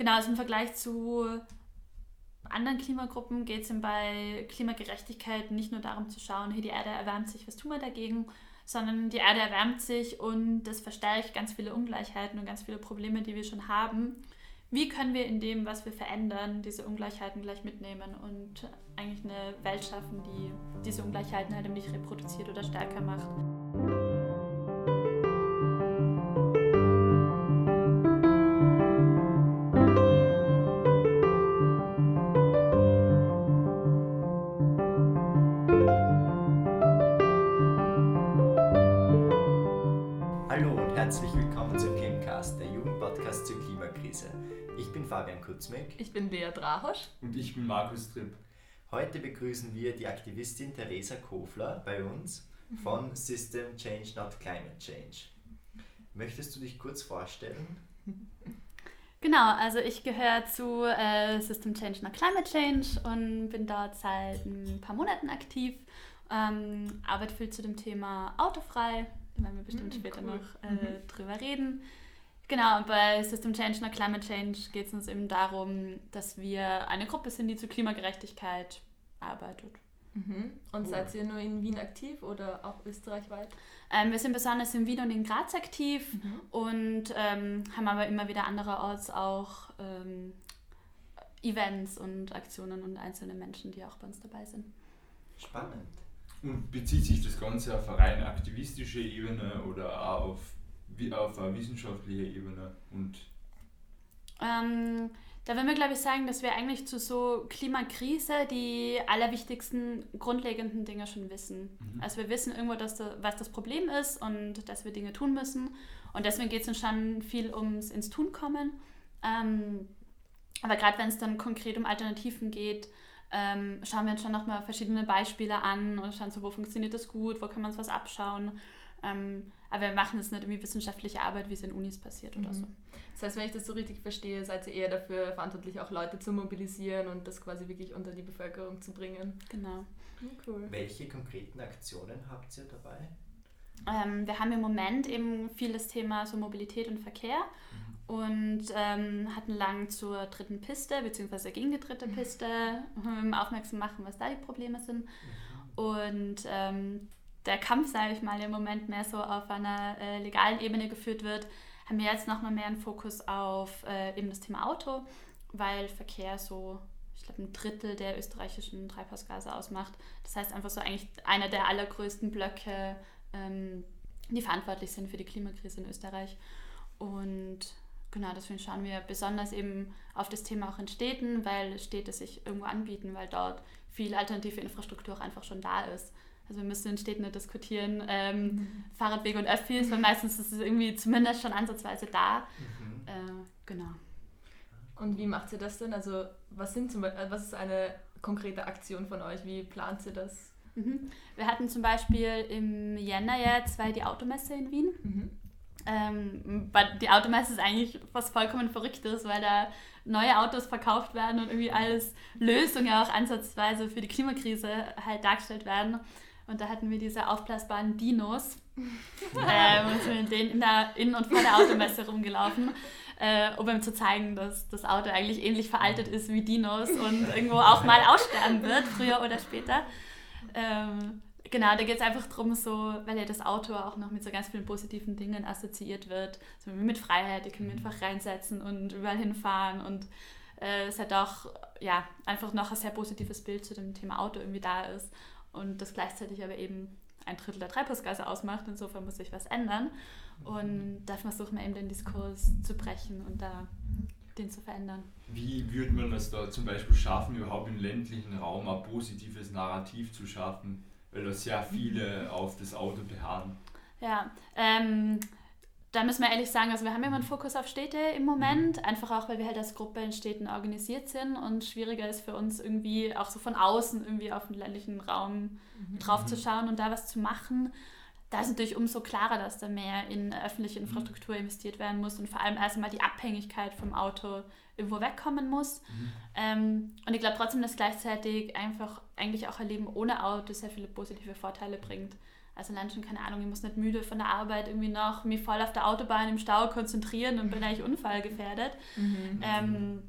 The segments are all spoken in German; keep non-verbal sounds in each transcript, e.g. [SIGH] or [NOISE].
genau, also im Vergleich zu anderen Klimagruppen geht es bei Klimagerechtigkeit nicht nur darum zu schauen, hey, die Erde erwärmt sich, was tun wir dagegen, sondern die Erde erwärmt sich und das verstärkt ganz viele Ungleichheiten und ganz viele Probleme, die wir schon haben. Wie können wir in dem, was wir verändern, diese Ungleichheiten gleich mitnehmen und eigentlich eine Welt schaffen, die diese Ungleichheiten halt nicht reproduziert oder stärker macht? Fabian Kutzmeck. Ich bin Lea Drahosch. Und ich bin Markus Tripp. Heute begrüßen wir die Aktivistin Theresa Kofler bei uns von [LAUGHS] System Change Not Climate Change. Möchtest du dich kurz vorstellen? Genau, also ich gehöre zu äh, System Change Not Climate Change und bin dort seit ein paar Monaten aktiv. Ähm, arbeite viel zu dem Thema autofrei, da werden wir bestimmt mhm, später cool. noch äh, mhm. drüber reden. Genau, und bei System Change und Climate Change geht es uns eben darum, dass wir eine Gruppe sind, die zur Klimagerechtigkeit arbeitet. Mhm. Und cool. seid ihr nur in Wien aktiv oder auch österreichweit? Ähm, wir sind besonders in Wien und in Graz aktiv mhm. und ähm, haben aber immer wieder andererorts auch ähm, Events und Aktionen und einzelne Menschen, die auch bei uns dabei sind. Spannend. Und bezieht sich das Ganze auf eine rein aktivistische Ebene oder auch auf wie auf einer wissenschaftlichen Ebene und ähm, da würden wir, glaube ich, sagen, dass wir eigentlich zu so Klimakrise die allerwichtigsten grundlegenden Dinge schon wissen. Mhm. Also wir wissen irgendwo, dass da, was das Problem ist und dass wir Dinge tun müssen. Und deswegen geht es uns schon viel ums ins Tun kommen. Ähm, aber gerade wenn es dann konkret um Alternativen geht, ähm, schauen wir uns schon nochmal verschiedene Beispiele an und schauen so, wo funktioniert das gut, wo kann man uns was abschauen. Ähm, aber wir machen es nicht irgendwie wissenschaftliche Arbeit, wie es in Unis passiert oder mhm. so. Das heißt, wenn ich das so richtig verstehe, seid ihr eher dafür verantwortlich, auch Leute zu mobilisieren und das quasi wirklich unter die Bevölkerung zu bringen. Genau. cool. Welche konkreten Aktionen habt ihr dabei? Ähm, wir haben im Moment eben viel das Thema so Mobilität und Verkehr mhm. und ähm, hatten lang zur dritten Piste, beziehungsweise gegen die dritte mhm. Piste ähm, [LAUGHS] aufmerksam machen, was da die Probleme sind. Mhm. Und ähm, der Kampf, sage ich mal, im Moment mehr so auf einer äh, legalen Ebene geführt wird, haben wir jetzt nochmal mehr einen Fokus auf äh, eben das Thema Auto, weil Verkehr so, ich glaube, ein Drittel der österreichischen Treibhausgase ausmacht. Das heißt einfach so eigentlich einer der allergrößten Blöcke, ähm, die verantwortlich sind für die Klimakrise in Österreich. Und genau, deswegen schauen wir besonders eben auf das Thema auch in Städten, weil Städte sich irgendwo anbieten, weil dort viel alternative Infrastruktur auch einfach schon da ist. Also wir müssen in Städten nicht diskutieren, ähm, mhm. Fahrradwege und Öffis, weil meistens ist es irgendwie zumindest schon ansatzweise da. Mhm. Äh, genau. Und wie macht ihr das denn? Also was sind zum Beispiel, was ist eine konkrete Aktion von euch? Wie plant ihr das? Mhm. Wir hatten zum Beispiel im Jänner jetzt zwei die Automesse in Wien. Mhm. Ähm, die Automesse ist eigentlich was vollkommen Verrücktes, weil da neue Autos verkauft werden und irgendwie alles Lösungen auch ansatzweise für die Klimakrise halt dargestellt werden. Und da hatten wir diese aufblasbaren Dinos. [LAUGHS] ähm, und sind mit denen in, der, in und vor der Automesse rumgelaufen, äh, um ihm zu zeigen, dass das Auto eigentlich ähnlich veraltet ist wie Dinos und irgendwo auch mal aussterben wird, früher oder später. Ähm, genau, da geht es einfach darum, so, weil ja das Auto auch noch mit so ganz vielen positiven Dingen assoziiert wird. So mit Freiheit, die können wir einfach reinsetzen und überall hinfahren und äh, es hat auch ja, einfach noch ein sehr positives Bild zu dem Thema Auto irgendwie da ist und das gleichzeitig aber eben ein Drittel der Treibhausgase ausmacht. Insofern muss sich was ändern. Und da versuchen wir eben den Diskurs zu brechen und da den zu verändern. Wie würde man das da zum Beispiel schaffen, überhaupt im ländlichen Raum ein positives Narrativ zu schaffen, weil da sehr viele auf das Auto beharren? Ja, ähm, da müssen wir ehrlich sagen, also wir haben immer einen Fokus auf Städte im Moment, einfach auch, weil wir halt als Gruppe in Städten organisiert sind und schwieriger ist für uns irgendwie auch so von außen irgendwie auf den ländlichen Raum mhm. drauf zu schauen und da was zu machen. Da ist natürlich umso klarer, dass da mehr in öffentliche mhm. Infrastruktur investiert werden muss und vor allem erstmal die Abhängigkeit vom Auto irgendwo wegkommen muss. Mhm. Ähm, und ich glaube trotzdem, dass gleichzeitig einfach eigentlich auch ein Leben ohne Auto sehr viele positive Vorteile bringt. Also dann schon, keine Ahnung, ich muss nicht müde von der Arbeit irgendwie noch mich voll auf der Autobahn im Stau konzentrieren und bin eigentlich unfallgefährdet. Mhm. Ähm,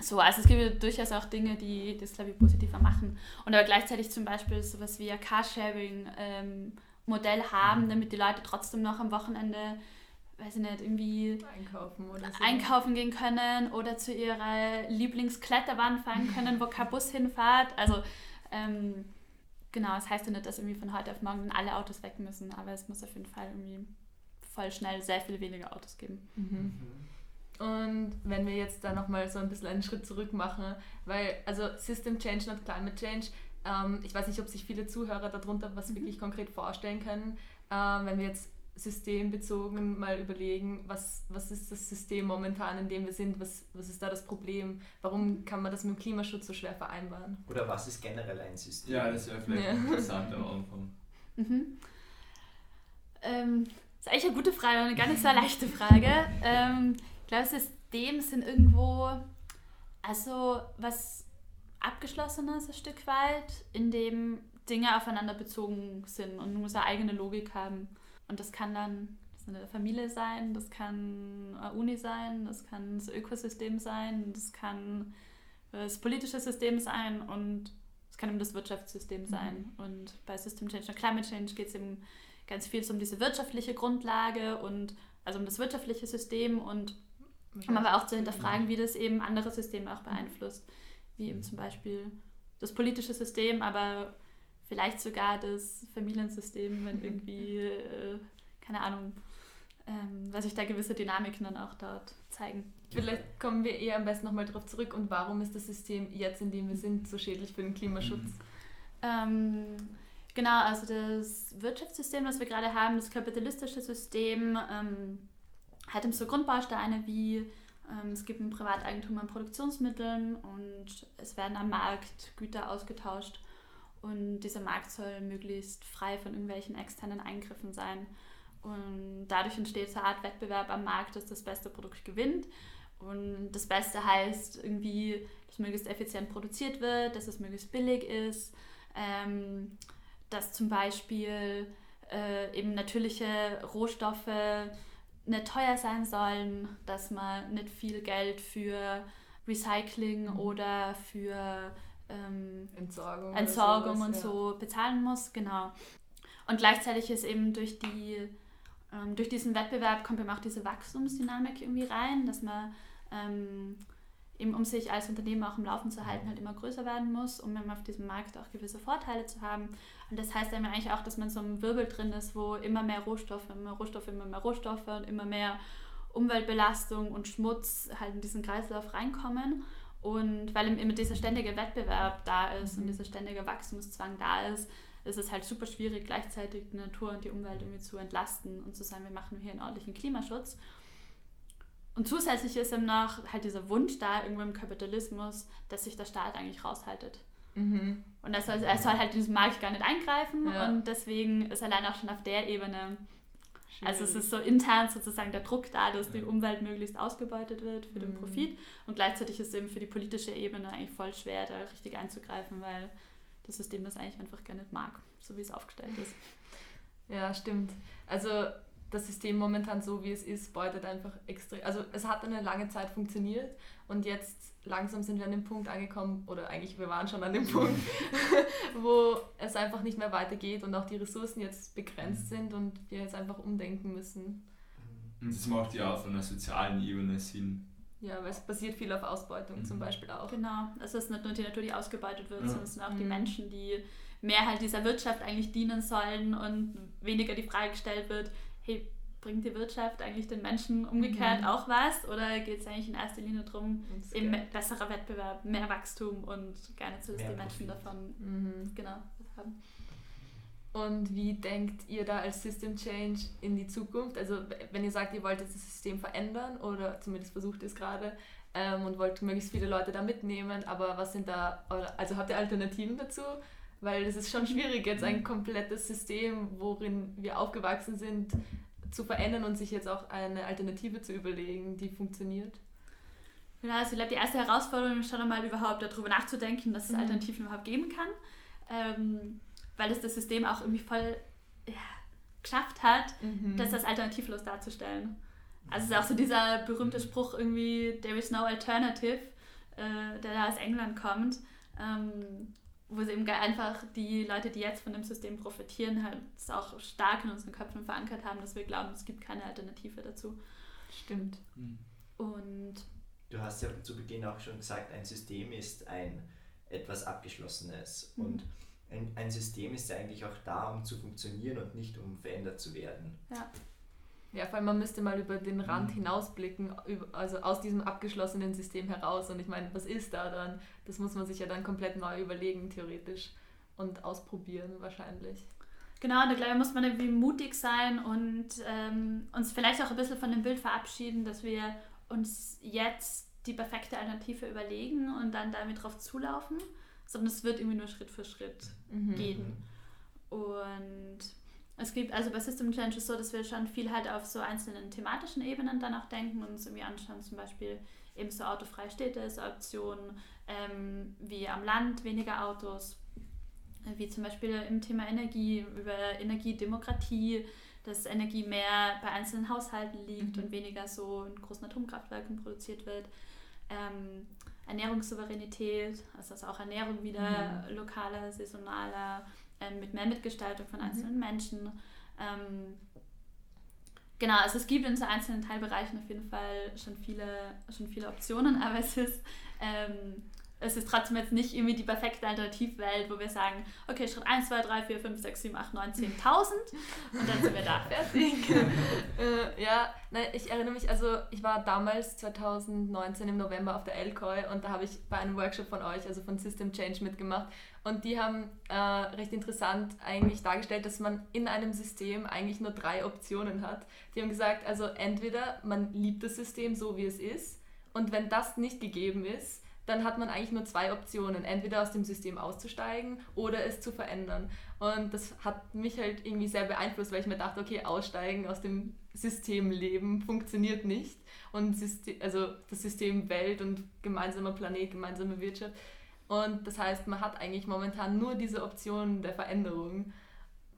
so, also es gibt ja durchaus auch Dinge, die das, glaube ich, positiver machen. Und aber gleichzeitig zum Beispiel sowas wie ein Carsharing-Modell ähm, haben, mhm. damit die Leute trotzdem noch am Wochenende, weiß ich nicht, irgendwie einkaufen, oder so. einkaufen gehen können oder zu ihrer Lieblingskletterwand fahren können, wo kein Bus hinfährt. Also ähm, genau, das heißt ja nicht, dass irgendwie von heute auf morgen alle Autos weg müssen, aber es muss auf jeden Fall irgendwie voll schnell sehr viel weniger Autos geben. Mhm. Und wenn wir jetzt da nochmal so ein bisschen einen Schritt zurück machen, weil, also System Change, not Climate Change, ähm, ich weiß nicht, ob sich viele Zuhörer darunter was mhm. wirklich konkret vorstellen können. Ähm, wenn wir jetzt systembezogen mal überlegen, was, was ist das System momentan, in dem wir sind, was, was ist da das Problem, warum kann man das mit dem Klimaschutz so schwer vereinbaren? Oder was ist generell ein System? Ja, das wäre vielleicht ja. interessant am Anfang. [LAUGHS] Mhm. Ähm, das ist eigentlich eine gute Frage, eine gar nicht so leichte Frage. Ähm, ich glaube, System sind irgendwo, also was Abgeschlossenes ein Stück weit, in dem Dinge aufeinander bezogen sind und muss eine eigene Logik haben. Und das kann dann das eine Familie sein, das kann eine Uni sein, das kann das Ökosystem sein, das kann das politische System sein und es kann eben das Wirtschaftssystem mhm. sein. Mhm. Und bei System Change und Climate Change geht es eben ganz viel um diese wirtschaftliche Grundlage und also um das wirtschaftliche System und um aber auch zu hinterfragen, wie das eben andere Systeme auch beeinflusst, wie eben zum Beispiel das politische System, aber vielleicht sogar das Familiensystem, wenn irgendwie, äh, keine Ahnung, ähm, weil sich da gewisse Dynamiken dann auch dort zeigen. Vielleicht kommen wir eher am besten nochmal darauf zurück und warum ist das System jetzt, in dem wir sind, so schädlich für den Klimaschutz? Ähm, genau, also das Wirtschaftssystem, das wir gerade haben, das kapitalistische System, ähm, hat eben so Grundbausteine wie ähm, es gibt ein Privateigentum an Produktionsmitteln und es werden am Markt Güter ausgetauscht und dieser Markt soll möglichst frei von irgendwelchen externen Eingriffen sein. Und dadurch entsteht so eine Art Wettbewerb am Markt, dass das beste Produkt gewinnt. Und das Beste heißt irgendwie, dass möglichst effizient produziert wird, dass es möglichst billig ist, ähm, dass zum Beispiel äh, eben natürliche Rohstoffe nicht teuer sein sollen, dass man nicht viel Geld für Recycling oder für ähm, Entsorgung, Entsorgung sowas, und so ja. bezahlen muss, genau. Und gleichzeitig ist eben durch die ähm, durch diesen Wettbewerb kommt eben auch diese Wachstumsdynamik irgendwie rein, dass man ähm, eben um sich als Unternehmen auch im Laufen zu halten, halt immer größer werden muss, um eben auf diesem Markt auch gewisse Vorteile zu haben. Und das heißt dann eigentlich auch, dass man so einem Wirbel drin ist, wo immer mehr Rohstoffe, immer mehr Rohstoffe, immer mehr Rohstoffe und immer mehr Umweltbelastung und Schmutz halt in diesen Kreislauf reinkommen. Und weil immer dieser ständige Wettbewerb da ist mhm. und dieser ständige Wachstumszwang da ist, ist es halt super schwierig, gleichzeitig die Natur und die Umwelt irgendwie zu entlasten und zu sagen, wir machen hier einen ordentlichen Klimaschutz. Und zusätzlich ist eben noch halt dieser Wunsch da, irgendwo im Kapitalismus, dass sich der Staat eigentlich raushaltet. Mhm. Und das soll, er soll halt in diesen Markt gar nicht eingreifen ja. und deswegen ist allein auch schon auf der Ebene, Schwierig. also es ist so intern sozusagen der Druck da, dass die Umwelt möglichst ausgebeutet wird für mhm. den Profit und gleichzeitig ist es eben für die politische Ebene eigentlich voll schwer, da richtig einzugreifen, weil das System das eigentlich einfach gar nicht mag, so wie es aufgestellt ist. Ja, stimmt. Also das System momentan so, wie es ist, beutet einfach extrem. Also es hat eine lange Zeit funktioniert und jetzt langsam sind wir an dem Punkt angekommen, oder eigentlich wir waren schon an dem Punkt, [LAUGHS] wo es einfach nicht mehr weitergeht und auch die Ressourcen jetzt begrenzt sind und wir jetzt einfach umdenken müssen. Und das macht ja auch von der sozialen Ebene Sinn. Ja, weil es basiert viel auf Ausbeutung mhm. zum Beispiel auch. Genau, es ist nicht nur die Natur, die ausgebeutet wird, ja. sondern es sind auch mhm. die Menschen, die mehr halt dieser Wirtschaft eigentlich dienen sollen und weniger die Frage gestellt wird, hey, bringt die Wirtschaft eigentlich den Menschen umgekehrt mhm. auch was? Oder geht es eigentlich in erster Linie darum, eben besserer Wettbewerb, mehr Wachstum und gar nicht so, dass mehr die Menschen Profit. davon mhm. genau, haben? Und wie denkt ihr da als System Change in die Zukunft? Also wenn ihr sagt, ihr wollt das System verändern oder zumindest versucht es gerade ähm, und wollt möglichst viele Leute da mitnehmen, aber was sind da, also habt ihr Alternativen dazu? Weil es ist schon schwierig, jetzt ein komplettes System, worin wir aufgewachsen sind, zu verändern und sich jetzt auch eine Alternative zu überlegen, die funktioniert. Genau, also ich glaube, die erste Herausforderung ist schon einmal überhaupt darüber nachzudenken, dass es mhm. Alternativen überhaupt geben kann. Ähm, weil es das System auch irgendwie voll ja, geschafft hat, mhm. das als alternativlos darzustellen. Also es ist auch so dieser berühmte Spruch irgendwie, there is no alternative, äh, der da aus England kommt, ähm, wo sie eben einfach die Leute, die jetzt von dem System profitieren, halt es auch stark in unseren Köpfen verankert haben, dass wir glauben, es gibt keine Alternative dazu. Stimmt. Mhm. Und du hast ja zu Beginn auch schon gesagt, ein System ist ein etwas Abgeschlossenes mhm. und ein, ein System ist ja eigentlich auch da, um zu funktionieren und nicht um verändert zu werden. Ja. Ja, vor allem man müsste mal über den Rand mhm. hinausblicken, also aus diesem abgeschlossenen System heraus. Und ich meine, was ist da dann? Das muss man sich ja dann komplett neu überlegen, theoretisch. Und ausprobieren wahrscheinlich. Genau, und da glaube ich, muss man irgendwie mutig sein und ähm, uns vielleicht auch ein bisschen von dem Bild verabschieden, dass wir uns jetzt die perfekte Alternative überlegen und dann damit drauf zulaufen, sondern es wird irgendwie nur Schritt für Schritt mhm. gehen. Und es gibt, also bei System Change ist so, dass wir schon viel halt auf so einzelnen thematischen Ebenen dann auch denken und uns irgendwie anschauen, zum Beispiel eben so autofreie Städte ist Option, ähm, wie am Land weniger Autos, wie zum Beispiel im Thema Energie, über Energiedemokratie, dass Energie mehr bei einzelnen Haushalten liegt mhm. und weniger so in großen Atomkraftwerken produziert wird. Ähm, Ernährungssouveränität, also dass auch Ernährung wieder mhm. lokaler, saisonaler, ähm, mit mehr Mitgestaltung von mhm. einzelnen mhm. Menschen. Ähm, genau, also es gibt in so einzelnen Teilbereichen auf jeden Fall schon viele, schon viele Optionen, [LAUGHS] aber es ist ähm, es ist trotzdem jetzt nicht irgendwie die perfekte Alternativwelt, wo wir sagen, okay, Schritt 1, 2, 3, 4, 5, 6, 7, 8, 9, 10.000 und dann sind wir da [LAUGHS] fertig. [LAUGHS] äh, ja, ne, ich erinnere mich, also ich war damals 2019 im November auf der Elkoi und da habe ich bei einem Workshop von euch, also von System Change mitgemacht und die haben äh, recht interessant eigentlich dargestellt, dass man in einem System eigentlich nur drei Optionen hat. Die haben gesagt, also entweder man liebt das System so, wie es ist und wenn das nicht gegeben ist, dann hat man eigentlich nur zwei Optionen, entweder aus dem System auszusteigen oder es zu verändern. Und das hat mich halt irgendwie sehr beeinflusst, weil ich mir dachte, okay, aussteigen aus dem System leben funktioniert nicht. Und System, also das System Welt und gemeinsamer Planet, gemeinsame Wirtschaft. Und das heißt, man hat eigentlich momentan nur diese Option der Veränderung.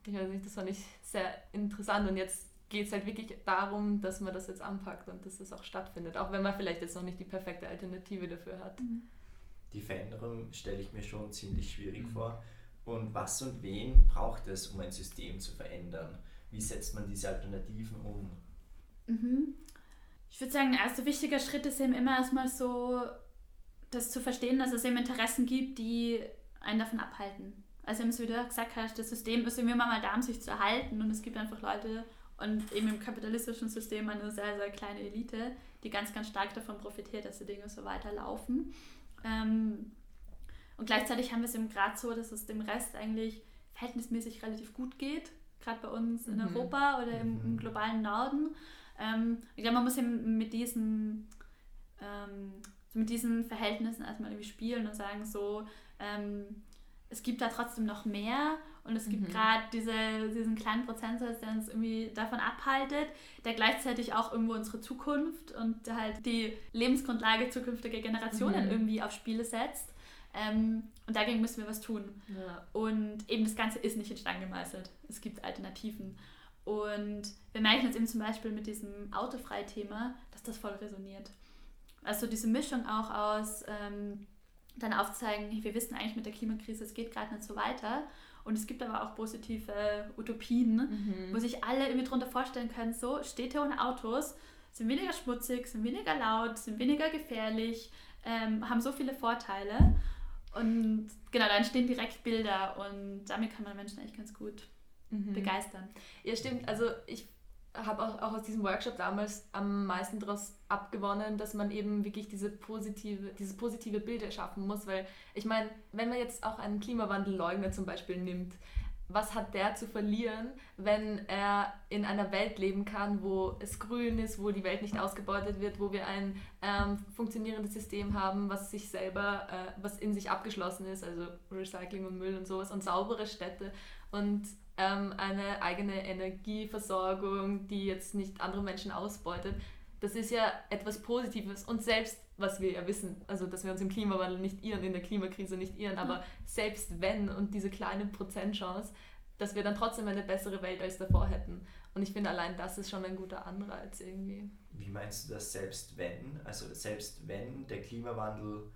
Ich weiß nicht, das fand ich sehr interessant. Und jetzt geht es halt wirklich darum, dass man das jetzt anpackt und dass es auch stattfindet, auch wenn man vielleicht jetzt noch nicht die perfekte Alternative dafür hat. Mhm. Die Veränderung stelle ich mir schon ziemlich schwierig mhm. vor. Und was und wen braucht es, um ein System zu verändern? Wie setzt man diese Alternativen um? Mhm. Ich würde sagen, der erste wichtige Schritt ist eben immer erstmal so, das zu verstehen, dass es eben Interessen gibt, die einen davon abhalten. Also, wie du gesagt hast, das System ist irgendwie immer mal da, um sich zu erhalten und es gibt einfach Leute, und eben im kapitalistischen System eine sehr, sehr kleine Elite, die ganz, ganz stark davon profitiert, dass die Dinge so weiterlaufen. Ähm, und gleichzeitig haben wir es eben gerade so, dass es dem Rest eigentlich verhältnismäßig relativ gut geht, gerade bei uns in mhm. Europa oder im, im, mhm. globalen Norden. Ähm, ich glaube, man muss eben mit diesen, ähm, so mit diesen Verhältnissen erstmal irgendwie spielen und sagen, so, ähm, es gibt da trotzdem noch mehr und es gibt mhm. gerade diese, diesen kleinen Prozentsatz, der uns irgendwie davon abhaltet, der gleichzeitig auch irgendwo unsere Zukunft und halt die Lebensgrundlage zukünftiger Generationen mhm. irgendwie aufs Spiel setzt. Ähm, und dagegen müssen wir was tun. Ja. Und eben das Ganze ist nicht in Stein gemeißelt. Es gibt Alternativen. Und wir merken jetzt eben zum Beispiel mit diesem Autofrei-Thema, dass das voll resoniert. Also diese Mischung auch aus ähm, dann aufzeigen, wir wissen eigentlich mit der Klimakrise, es geht gerade nicht so weiter. Und es gibt aber auch positive Utopien, mhm. wo sich alle irgendwie darunter vorstellen können, so Städte ohne Autos sind weniger schmutzig, sind weniger laut, sind weniger gefährlich, ähm, haben so viele Vorteile. Und genau, da entstehen direkt Bilder und damit kann man Menschen eigentlich ganz gut mhm. begeistern. Ja, stimmt. Also ich habe auch, auch aus diesem Workshop damals am meisten daraus abgewonnen, dass man eben wirklich diese positive, dieses positive Bild erschaffen muss, weil ich meine, wenn man jetzt auch einen Klimawandelleugner zum Beispiel nimmt, was hat der zu verlieren, wenn er in einer Welt leben kann, wo es grün ist, wo die Welt nicht ausgebeutet wird, wo wir ein ähm, funktionierendes System haben, was sich selber, äh, was in sich abgeschlossen ist, also Recycling und Müll und sowas und saubere Städte. Und ähm, eine eigene Energieversorgung, die jetzt nicht andere Menschen ausbeutet. Das ist ja etwas Positives und selbst, was wir ja wissen, also dass wir uns im Klimawandel nicht irren, in der Klimakrise nicht irren, aber selbst wenn und diese kleine Prozentchance, dass wir dann trotzdem eine bessere Welt als davor hätten. Und ich finde, allein das ist schon ein guter Anreiz irgendwie. Wie meinst du das selbst wenn? Also selbst wenn der Klimawandel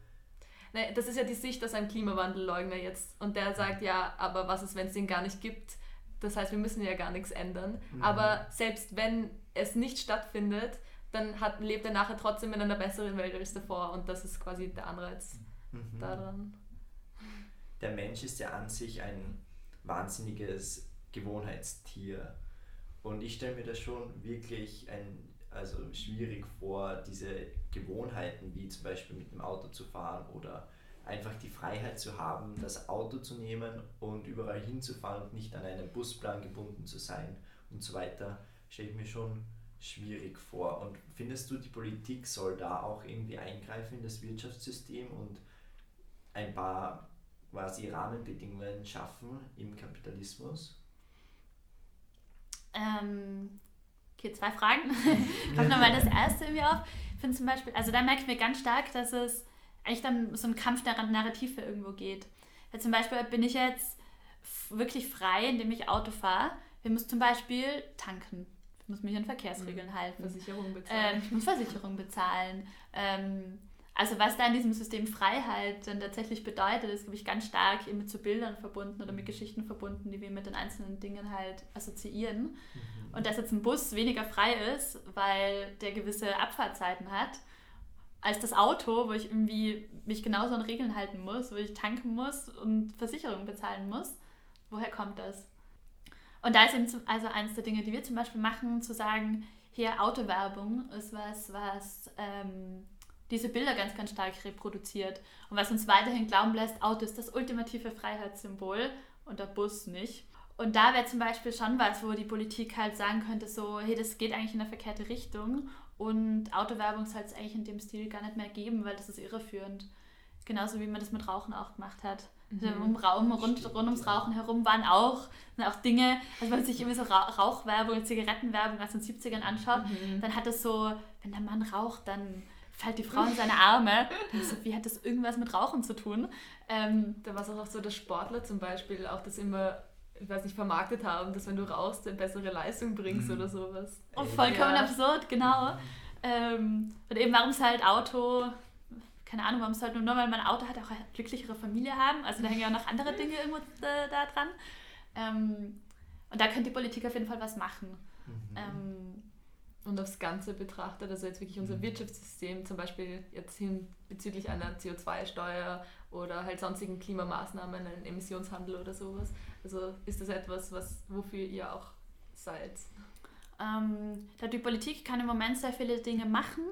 Nee, das ist ja die Sicht aus einem Klimawandelleugner jetzt. Und der sagt, ja, aber was ist, wenn es den gar nicht gibt? Das heißt, wir müssen ja gar nichts ändern. Mhm. Aber selbst wenn es nicht stattfindet, dann hat, lebt er nachher trotzdem in einer besseren Welt als davor. Und das ist quasi der Anreiz mhm. daran. Der Mensch ist ja an sich ein wahnsinniges Gewohnheitstier. Und ich stelle mir das schon wirklich ein also schwierig vor, diese Gewohnheiten wie zum Beispiel mit dem Auto zu fahren oder einfach die Freiheit zu haben, das Auto zu nehmen und überall hinzufahren und nicht an einen Busplan gebunden zu sein und so weiter, stelle ich mir schon schwierig vor. Und findest du, die Politik soll da auch irgendwie eingreifen in das Wirtschaftssystem und ein paar quasi Rahmenbedingungen schaffen im Kapitalismus? Ähm, Okay, zwei Fragen. [LAUGHS] Kommt nochmal das erste irgendwie auf. Ich finde zum Beispiel, also da merke ich mir ganz stark, dass es eigentlich dann so ein Kampf der Narrative irgendwo geht. Weil zum Beispiel bin ich jetzt wirklich frei, indem ich Auto fahre. Ich muss zum Beispiel tanken. Ich muss mich an Verkehrsregeln mhm. halten. Versicherung bezahlen. Ähm, ich muss Versicherung bezahlen. Ähm, also was da in diesem System Freiheit dann tatsächlich bedeutet, ist, glaube ich, ganz stark eben mit so Bildern verbunden oder mit Geschichten verbunden, die wir mit den einzelnen Dingen halt assoziieren. Mhm. Und dass jetzt ein Bus weniger frei ist, weil der gewisse Abfahrtzeiten hat, als das Auto, wo ich irgendwie mich genauso an Regeln halten muss, wo ich tanken muss und Versicherungen bezahlen muss. Woher kommt das? Und da ist eben also eines der Dinge, die wir zum Beispiel machen, zu sagen, hier Autowerbung ist was, was ähm, diese Bilder ganz, ganz stark reproduziert und was uns weiterhin glauben lässt, Auto ist das ultimative Freiheitssymbol und der Bus nicht. Und da wäre zum Beispiel schon was, wo die Politik halt sagen könnte, so, hey, das geht eigentlich in eine verkehrte Richtung und Autowerbung soll es eigentlich in dem Stil gar nicht mehr geben, weil das ist irreführend. Genauso wie man das mit Rauchen auch gemacht hat. Also mhm. Im Raum rund, rund ums Rauchen herum waren auch, auch Dinge, also wenn man sich irgendwie so Rauchwerbung, Zigarettenwerbung aus den 70ern anschaut, mhm. dann hat es so, wenn der Mann raucht, dann fällt die Frau in seine Arme. So, wie hat das irgendwas mit Rauchen zu tun? Ähm, da war es auch so, dass Sportler zum Beispiel auch das immer ich weiß nicht, vermarktet haben, dass wenn du rauchst, eine bessere Leistung bringst mhm. oder sowas. Oh, vollkommen ja. absurd, genau. Ähm, und eben, warum es halt Auto, keine Ahnung, warum es halt nur, nur weil man ein Auto hat, auch eine glücklichere Familie haben. Also da hängen ja auch noch andere Dinge irgendwo da, da dran. Ähm, und da könnte die Politik auf jeden Fall was machen. Mhm. Ähm, und aufs Ganze betrachtet, also jetzt wirklich unser mhm. Wirtschaftssystem, zum Beispiel jetzt hin bezüglich einer CO2-Steuer oder halt sonstigen Klimamaßnahmen, einen Emissionshandel oder sowas. Also ist das etwas, was, wofür ihr auch seid? Ähm, die Politik kann im Moment sehr viele Dinge machen.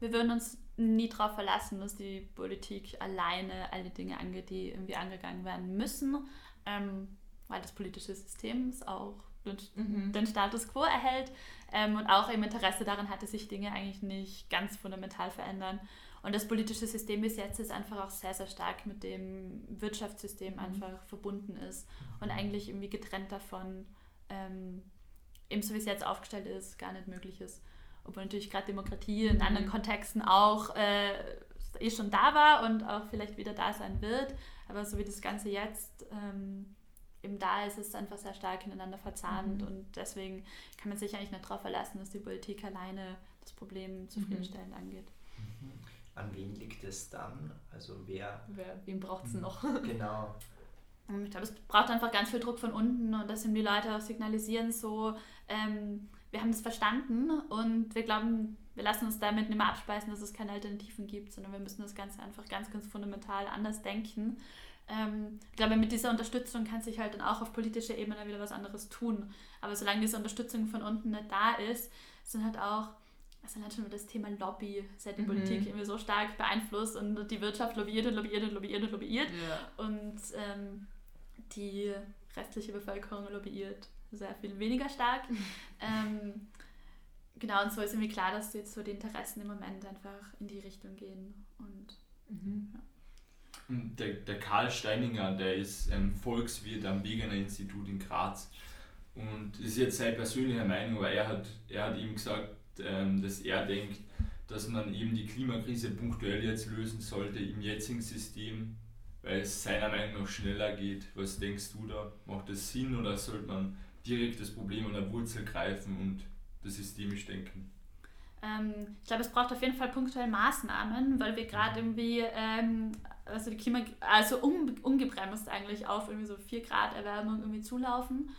Wir würden uns nie darauf verlassen, dass die Politik alleine alle Dinge angeht, die irgendwie angegangen werden müssen, ähm, weil das politische System es auch den, mhm. Status quo erhält ähm, und auch im Interesse daran hat, dass sich Dinge eigentlich nicht ganz fundamental verändern. Und das politische System bis jetzt ist einfach auch sehr, sehr stark mit dem Wirtschaftssystem mhm. einfach verbunden ist und eigentlich irgendwie getrennt davon, ähm, eben so wie es jetzt aufgestellt ist, gar nicht möglich ist. Obwohl natürlich gerade Demokratie in anderen mhm. Kontexten auch äh, eh schon da war und auch vielleicht wieder da sein wird. Aber so wie das Ganze jetzt ähm, eben da ist, ist es einfach sehr stark ineinander verzahnt mhm. und deswegen kann man sich eigentlich nicht darauf verlassen, dass die Politik alleine das Problem zufriedenstellend mhm. angeht. Mhm. An wen liegt es dann? Also wer? wer wen braucht es noch? [LAUGHS] Genau. Ich glaube, es braucht einfach ganz viel Druck von unten und dass ihm die Leute auch signalisieren, so, ähm, wir haben das verstanden und wir glauben, wir lassen uns damit nicht mehr abspeisen, dass es keine Alternativen gibt, sondern wir müssen das Ganze einfach ganz, ganz fundamental anders denken ähm, ich glaube, mit dieser Unterstützung kann sich halt dann auch auf politischer Ebene wieder was anderes tun. Aber solange diese Unterstützung von unten nicht da ist, sind halt auch, also dann schon das Thema Lobby, hat die mhm. Politik irgendwie so stark beeinflusst und die Wirtschaft lobbyiert und lobbyiert und lobbyiert und lobbyiert. Ja. Und ähm, die restliche Bevölkerung lobbyiert sehr viel weniger stark. [LAUGHS] ähm, genau, und so ist irgendwie klar, dass jetzt so die Interessen im Moment einfach in die Richtung gehen. Und mhm. ja. Der, der Karl Steininger, der ist ähm, Volkswirt am Wegener Institut in Graz und ist jetzt seine persönliche Meinung, aber er hat, er hat ihm gesagt, ähm, dass er denkt, dass man eben die Klimakrise punktuell jetzt lösen sollte im jetzigen System weil es seiner Meinung nach schneller geht. Was denkst du da? Macht das Sinn oder sollte man direkt das Problem an der Wurzel greifen und das systemisch denken? Ähm, ich glaube, es braucht auf jeden Fall punktuell Maßnahmen, weil wir gerade irgendwie, ähm, also die Klima, also um, ungebremst eigentlich auf irgendwie so 4 Grad Erwärmung irgendwie zulaufen.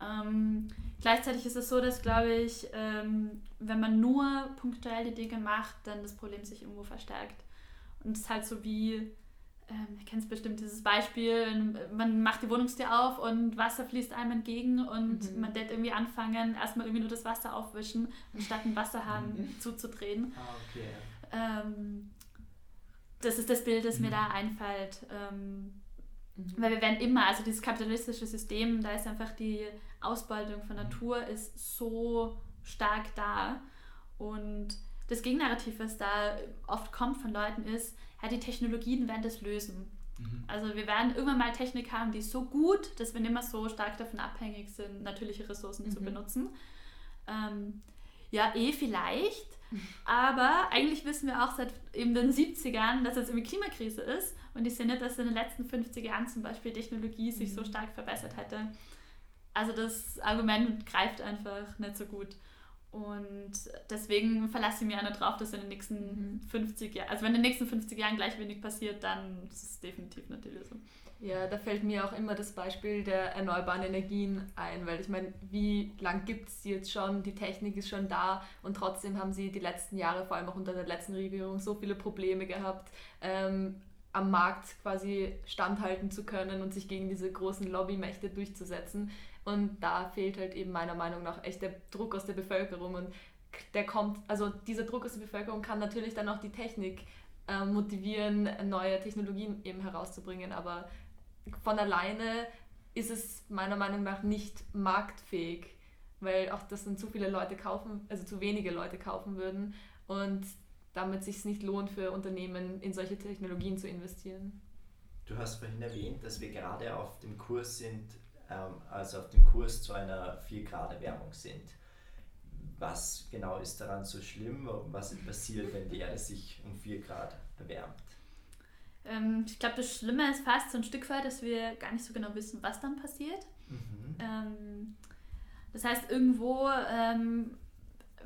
Ähm, gleichzeitig ist es so, dass, glaube ich, ähm, wenn man nur punktuell die Dinge macht, dann das Problem sich irgendwo verstärkt. Und es ist halt so wie, ähm, ihr kennt es bestimmt, dieses Beispiel, man macht die Wohnungstür auf und Wasser fließt einem entgegen und mhm. man wird irgendwie anfangen, erstmal irgendwie nur das Wasser aufwischen, anstatt einen Wasserhahn mhm. zuzudrehen. Ah, okay. Ähm, das ist das Bild, das mhm. mir da einfällt. Ähm, mhm. weil wir werden immer, also dieses kapitalistische System, da ist einfach die Ausbeutung von Natur ist so stark da und das Gegennarrativ, was da oft kommt von Leuten, ist, ja, die Technologien werden das lösen. Mhm. Also wir werden irgendwann mal Technik haben, die ist so gut, dass wir nicht mehr so stark davon abhängig sind, natürliche Ressourcen mhm. zu benutzen. Ähm, ja, eh vielleicht, [LAUGHS] aber eigentlich wissen wir auch seit eben den 70ern, dass es irgendwie Klimakrise ist und ich sehe nicht, dass in den letzten 50 Jahren zum Beispiel Technologie sich so mhm. stark verbessert hätte. Also das Argument greift einfach nicht so gut. Und deswegen verlasse ich mich auch nicht drauf, dass in den nächsten 50 Jahren, also wenn in den nächsten 50 Jahren gleich wenig passiert, dann ist es definitiv nicht die Lösung. Ja, da fällt mir auch immer das Beispiel der erneuerbaren Energien ein, weil ich meine, wie lang gibt es die jetzt schon? Die Technik ist schon da und trotzdem haben sie die letzten Jahre, vor allem auch unter der letzten Regierung, so viele Probleme gehabt, ähm, am Markt quasi standhalten zu können und sich gegen diese großen Lobbymächte durchzusetzen. Und da fehlt halt eben meiner Meinung nach echt der Druck aus der Bevölkerung. Und der kommt, also dieser Druck aus der Bevölkerung kann natürlich dann auch die Technik äh, motivieren, neue Technologien eben herauszubringen. Aber von alleine ist es meiner Meinung nach nicht marktfähig, weil auch das dann zu viele Leute kaufen, also zu wenige Leute kaufen würden und damit sich es nicht lohnt für Unternehmen in solche Technologien zu investieren. Du hast vorhin erwähnt, dass wir gerade auf dem Kurs sind, ähm, also auf dem Kurs zu einer 4 Grad Erwärmung sind. Was genau ist daran so schlimm? Was passiert, wenn die Erde sich um 4 Grad erwärmt? Ähm, ich glaube, das Schlimme ist fast so ein Stück weit, dass wir gar nicht so genau wissen, was dann passiert. Mhm. Ähm, das heißt, irgendwo ähm,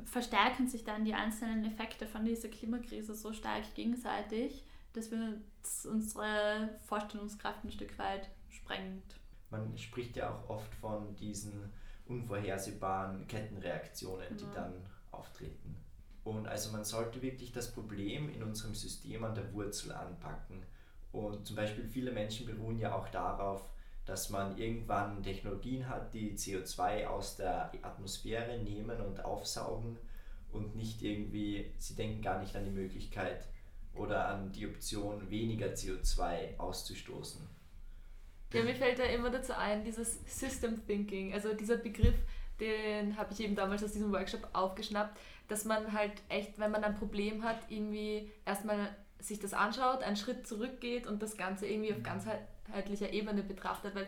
verstärken sich dann die einzelnen Effekte von dieser Klimakrise so stark gegenseitig, dass wir unsere Vorstellungskraft ein Stück weit sprengt man spricht ja auch oft von diesen unvorhersehbaren Kettenreaktionen, die genau. dann auftreten. Und also man sollte wirklich das Problem in unserem System an der Wurzel anpacken. Und zum Beispiel viele Menschen beruhen ja auch darauf, dass man irgendwann Technologien hat, die CO2 aus der Atmosphäre nehmen und aufsaugen und nicht irgendwie, sie denken gar nicht an die Möglichkeit oder an die Option, weniger CO2 auszustoßen. Ja, mir fällt da immer dazu ein, dieses System Thinking, also dieser Begriff, den habe ich eben damals aus diesem Workshop aufgeschnappt, dass man halt echt, wenn man ein Problem hat, irgendwie erstmal sich das anschaut, einen Schritt zurückgeht und das Ganze irgendwie auf ganzheitlicher Ebene betrachtet, weil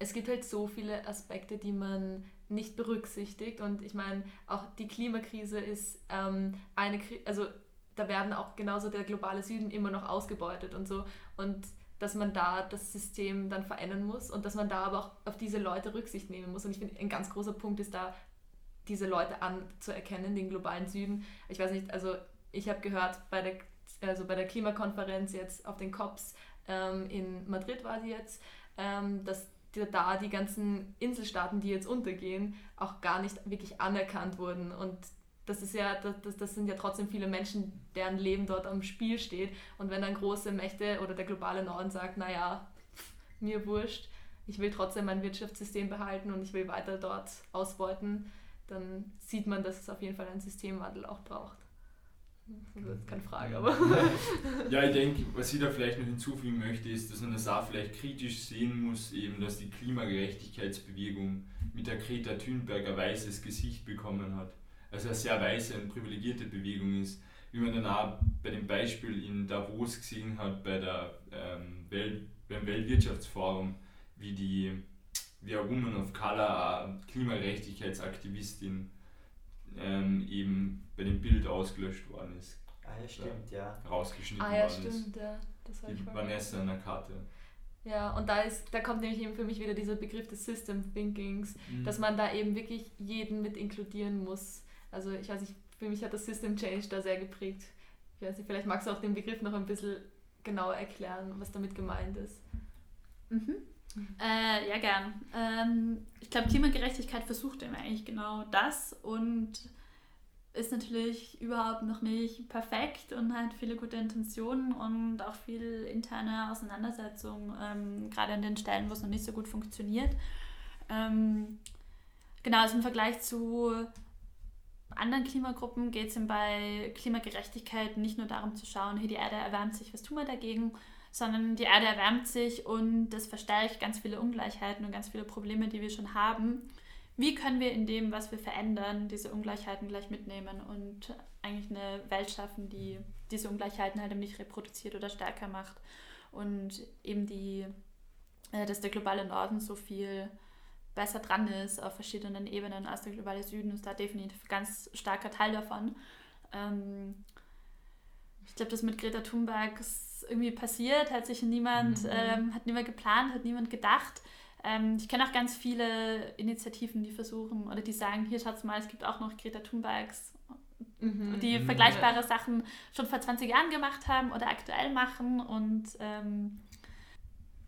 es gibt halt so viele Aspekte, die man nicht berücksichtigt und ich meine, auch die Klimakrise ist ähm, eine, also da werden auch genauso der globale Süden immer noch ausgebeutet und so und dass man da das System dann verändern muss und dass man da aber auch auf diese Leute Rücksicht nehmen muss. Und ich finde, ein ganz großer Punkt ist da, diese Leute anzuerkennen, den globalen Süden. Ich weiß nicht, also ich habe gehört, bei der, also bei der Klimakonferenz jetzt auf den COPs ähm, in Madrid war sie jetzt, ähm, dass da die ganzen Inselstaaten, die jetzt untergehen, auch gar nicht wirklich anerkannt wurden. Und das ist ja, das, das sind ja trotzdem viele Menschen, deren Leben dort am Spiel steht. Und wenn dann große Mächte oder der globale Norden sagt, naja, mir wurscht, ich will trotzdem mein Wirtschaftssystem behalten und ich will weiter dort ausbeuten, dann sieht man, dass es auf jeden Fall einen Systemwandel auch braucht. Das ist keine Frage, aber. [LAUGHS] ja, ich denke, was ich da vielleicht noch hinzufügen möchte, ist, dass man das auch vielleicht kritisch sehen muss, eben, dass die Klimagerechtigkeitsbewegung mit der Greta Thunberg ein weißes Gesicht bekommen hat also eine sehr weiße und privilegierte Bewegung ist, wie man dann auch bei dem Beispiel in Davos gesehen hat, bei der, ähm, Welt, beim Weltwirtschaftsforum, wie die wie eine Woman of Color, eine Klimagerechtigkeitsaktivistin, ähm, eben bei dem Bild ausgelöscht worden ist. Ah ja, stimmt, ja. Rausgeschnitten ah, ja, worden stimmt, ist. Ja. Das die Vanessa Nakate. Ja, und da, ist, da kommt nämlich eben für mich wieder dieser Begriff des System Thinkings, mhm. dass man da eben wirklich jeden mit inkludieren muss. Also ich weiß nicht, für mich hat das System Change da sehr geprägt. Ich weiß nicht, vielleicht magst du auch den Begriff noch ein bisschen genauer erklären, was damit gemeint ist. Mhm. Äh, ja, gern. Ähm, ich glaube, Klimagerechtigkeit versucht eben eigentlich genau das und ist natürlich überhaupt noch nicht perfekt und hat viele gute Intentionen und auch viel interne Auseinandersetzung, ähm, gerade an den Stellen, wo es noch nicht so gut funktioniert. Ähm, genau, also im Vergleich zu anderen Klimagruppen geht es bei Klimagerechtigkeit nicht nur darum zu schauen, hey, die Erde erwärmt sich, was tun wir dagegen, sondern die Erde erwärmt sich und das verstärkt ganz viele Ungleichheiten und ganz viele Probleme, die wir schon haben. Wie können wir in dem, was wir verändern, diese Ungleichheiten gleich mitnehmen und eigentlich eine Welt schaffen, die diese Ungleichheiten halt eben nicht reproduziert oder stärker macht und eben die, äh, dass der globale Norden so viel besser dran ist auf verschiedenen Ebenen als der globale Süden ist da definitiv ein ganz starker Teil davon. Ähm, ich glaube, das mit Greta Thunberg ist irgendwie passiert, hat sich niemand, mhm. ähm, hat niemand geplant, hat niemand gedacht. Ähm, ich kenne auch ganz viele Initiativen, die versuchen oder die sagen, hier schaut's mal, es gibt auch noch Greta Thunbergs, mhm. die mhm. vergleichbare Sachen schon vor 20 Jahren gemacht haben oder aktuell machen und ähm,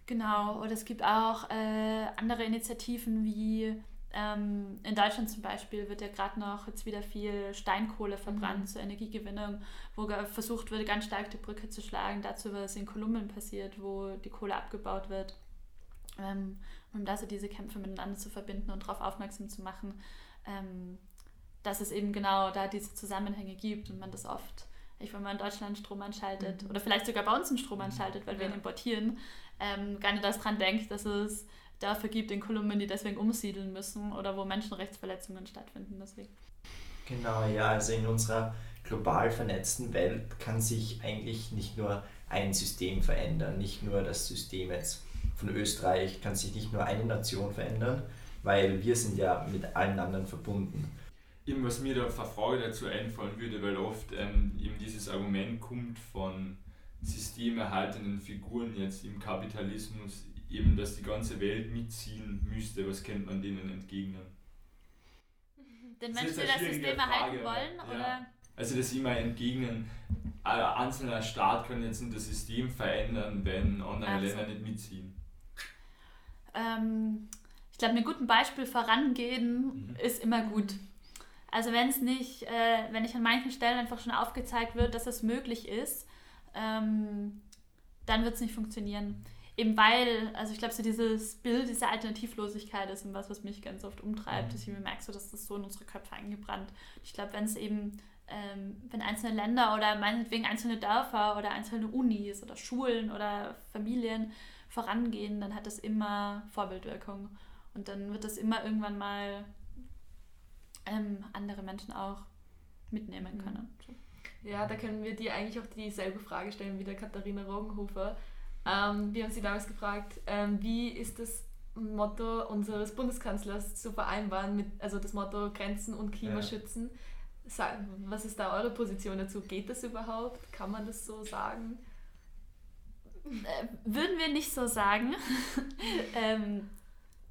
genau, oder es gibt auch äh, andere Initiativen wie ähm, in Deutschland zum Beispiel wird ja gerade noch jetzt wieder viel Steinkohle verbrannt mhm. zur Energiegewinnung, wo versucht wird, ganz stark die Brücke zu schlagen dazu, was in Kolumbien passiert, wo die Kohle abgebaut wird. Ähm, um da so diese Kämpfe miteinander zu verbinden und darauf aufmerksam zu machen, ähm, dass es eben genau da diese Zusammenhänge gibt und man das oft, ich, wenn man in Deutschland Strom anschaltet mhm. oder vielleicht sogar bei uns einen Strom mhm. anschaltet, weil ja. wir ihn importieren, ähm, gar nicht daran denkt, dass es dafür gibt in Kolumbien, die deswegen umsiedeln müssen oder wo Menschenrechtsverletzungen stattfinden. Deswegen. Genau, ja, also in unserer global vernetzten Welt kann sich eigentlich nicht nur ein System verändern, nicht nur das System jetzt von Österreich kann sich nicht nur eine Nation verändern, weil wir sind ja mit allen anderen verbunden. Eben, was mir da eine Frage dazu einfallen würde, weil oft ähm, eben dieses Argument kommt von systemerhaltenden Figuren jetzt im Kapitalismus, eben, dass die ganze Welt mitziehen müsste, was könnte man denen entgegnen? Den Menschen, die das System erhalten wollen? Ja. Oder? Also das immer entgegnen, ein einzelner Staat kann jetzt nicht das System verändern, wenn andere also. Länder nicht mitziehen ähm, ich glaube, mit gutem Beispiel vorangehen mhm. ist immer gut. Also wenn es nicht, äh, wenn nicht an manchen Stellen einfach schon aufgezeigt wird, dass es möglich ist, ähm, dann wird es nicht funktionieren. Eben weil, also ich glaube, so dieses Bild dieser Alternativlosigkeit ist was, was mich ganz oft umtreibt, mhm. dass ich mir merke, so, dass das so in unsere Köpfe eingebrannt. Ich glaube, wenn es eben, ähm, wenn einzelne Länder oder meinetwegen einzelne Dörfer oder einzelne Unis oder Schulen oder Familien vorangehen, dann hat das immer Vorbildwirkung. Und dann wird das immer irgendwann mal ähm, andere Menschen auch mitnehmen können. Ja, da können wir dir eigentlich auch dieselbe Frage stellen wie der Katharina Rogenhofer. Ähm, wir haben sie damals gefragt, ähm, wie ist das Motto unseres Bundeskanzlers zu vereinbaren mit, also das Motto Grenzen und Klimaschützen. Ja. Was ist da eure Position dazu? Geht das überhaupt? Kann man das so sagen? Äh, würden wir nicht so sagen. [LAUGHS] ähm,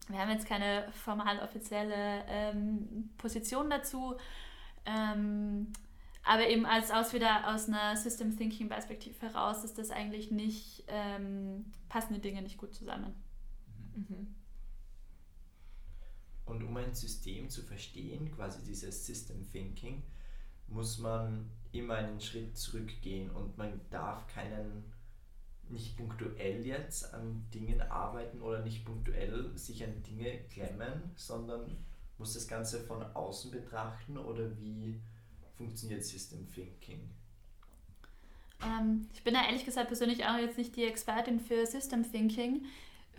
wir haben jetzt keine formal offizielle ähm, Position dazu. Ähm, aber eben als aus wieder aus einer System Thinking Perspektive heraus ist das eigentlich nicht, ähm, passen die Dinge nicht gut zusammen. Mhm. Und um ein System zu verstehen, quasi dieses System Thinking, muss man immer einen Schritt zurückgehen und man darf keinen nicht punktuell jetzt an Dingen arbeiten oder nicht punktuell sich an Dinge klemmen, sondern muss das Ganze von außen betrachten oder wie funktioniert System Thinking? Ähm, ich bin da ehrlich gesagt persönlich auch jetzt nicht die Expertin für System Thinking.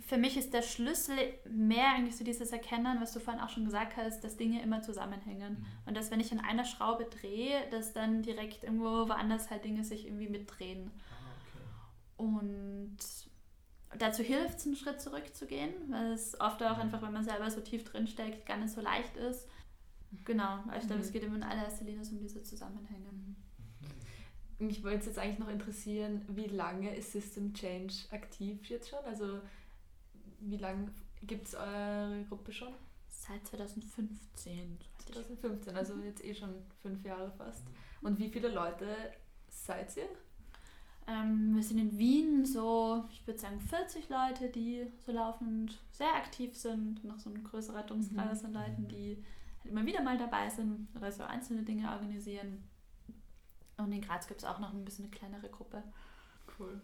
Für mich ist der Schlüssel mehr eigentlich so dieses Erkennen, was du vorhin auch schon gesagt hast, dass Dinge immer zusammenhängen. Mhm. Und dass wenn ich an einer Schraube drehe, dass dann direkt irgendwo woanders halt Dinge sich irgendwie mitdrehen. Und dazu hilft es, einen Schritt zurückzugehen, weil es oft auch einfach, wenn man selber so tief drin steckt, gar nicht so leicht ist. Genau, ich glaube, es mhm. geht immer in allererster Linie um diese Zusammenhänge. mich würde jetzt eigentlich noch interessieren, wie lange ist System Change aktiv jetzt schon? Also wie lange gibt es eure Gruppe schon? Seit 2015. 2015, also jetzt eh schon fünf Jahre fast. Und wie viele Leute seid ihr? Ähm, wir sind in Wien so, ich würde sagen 40 Leute, die so laufend sehr aktiv sind. Noch so ein größerer Dunstkreis an Leuten, die immer wieder mal dabei sind oder so einzelne Dinge organisieren. Und in Graz gibt es auch noch ein bisschen eine kleinere Gruppe. Cool.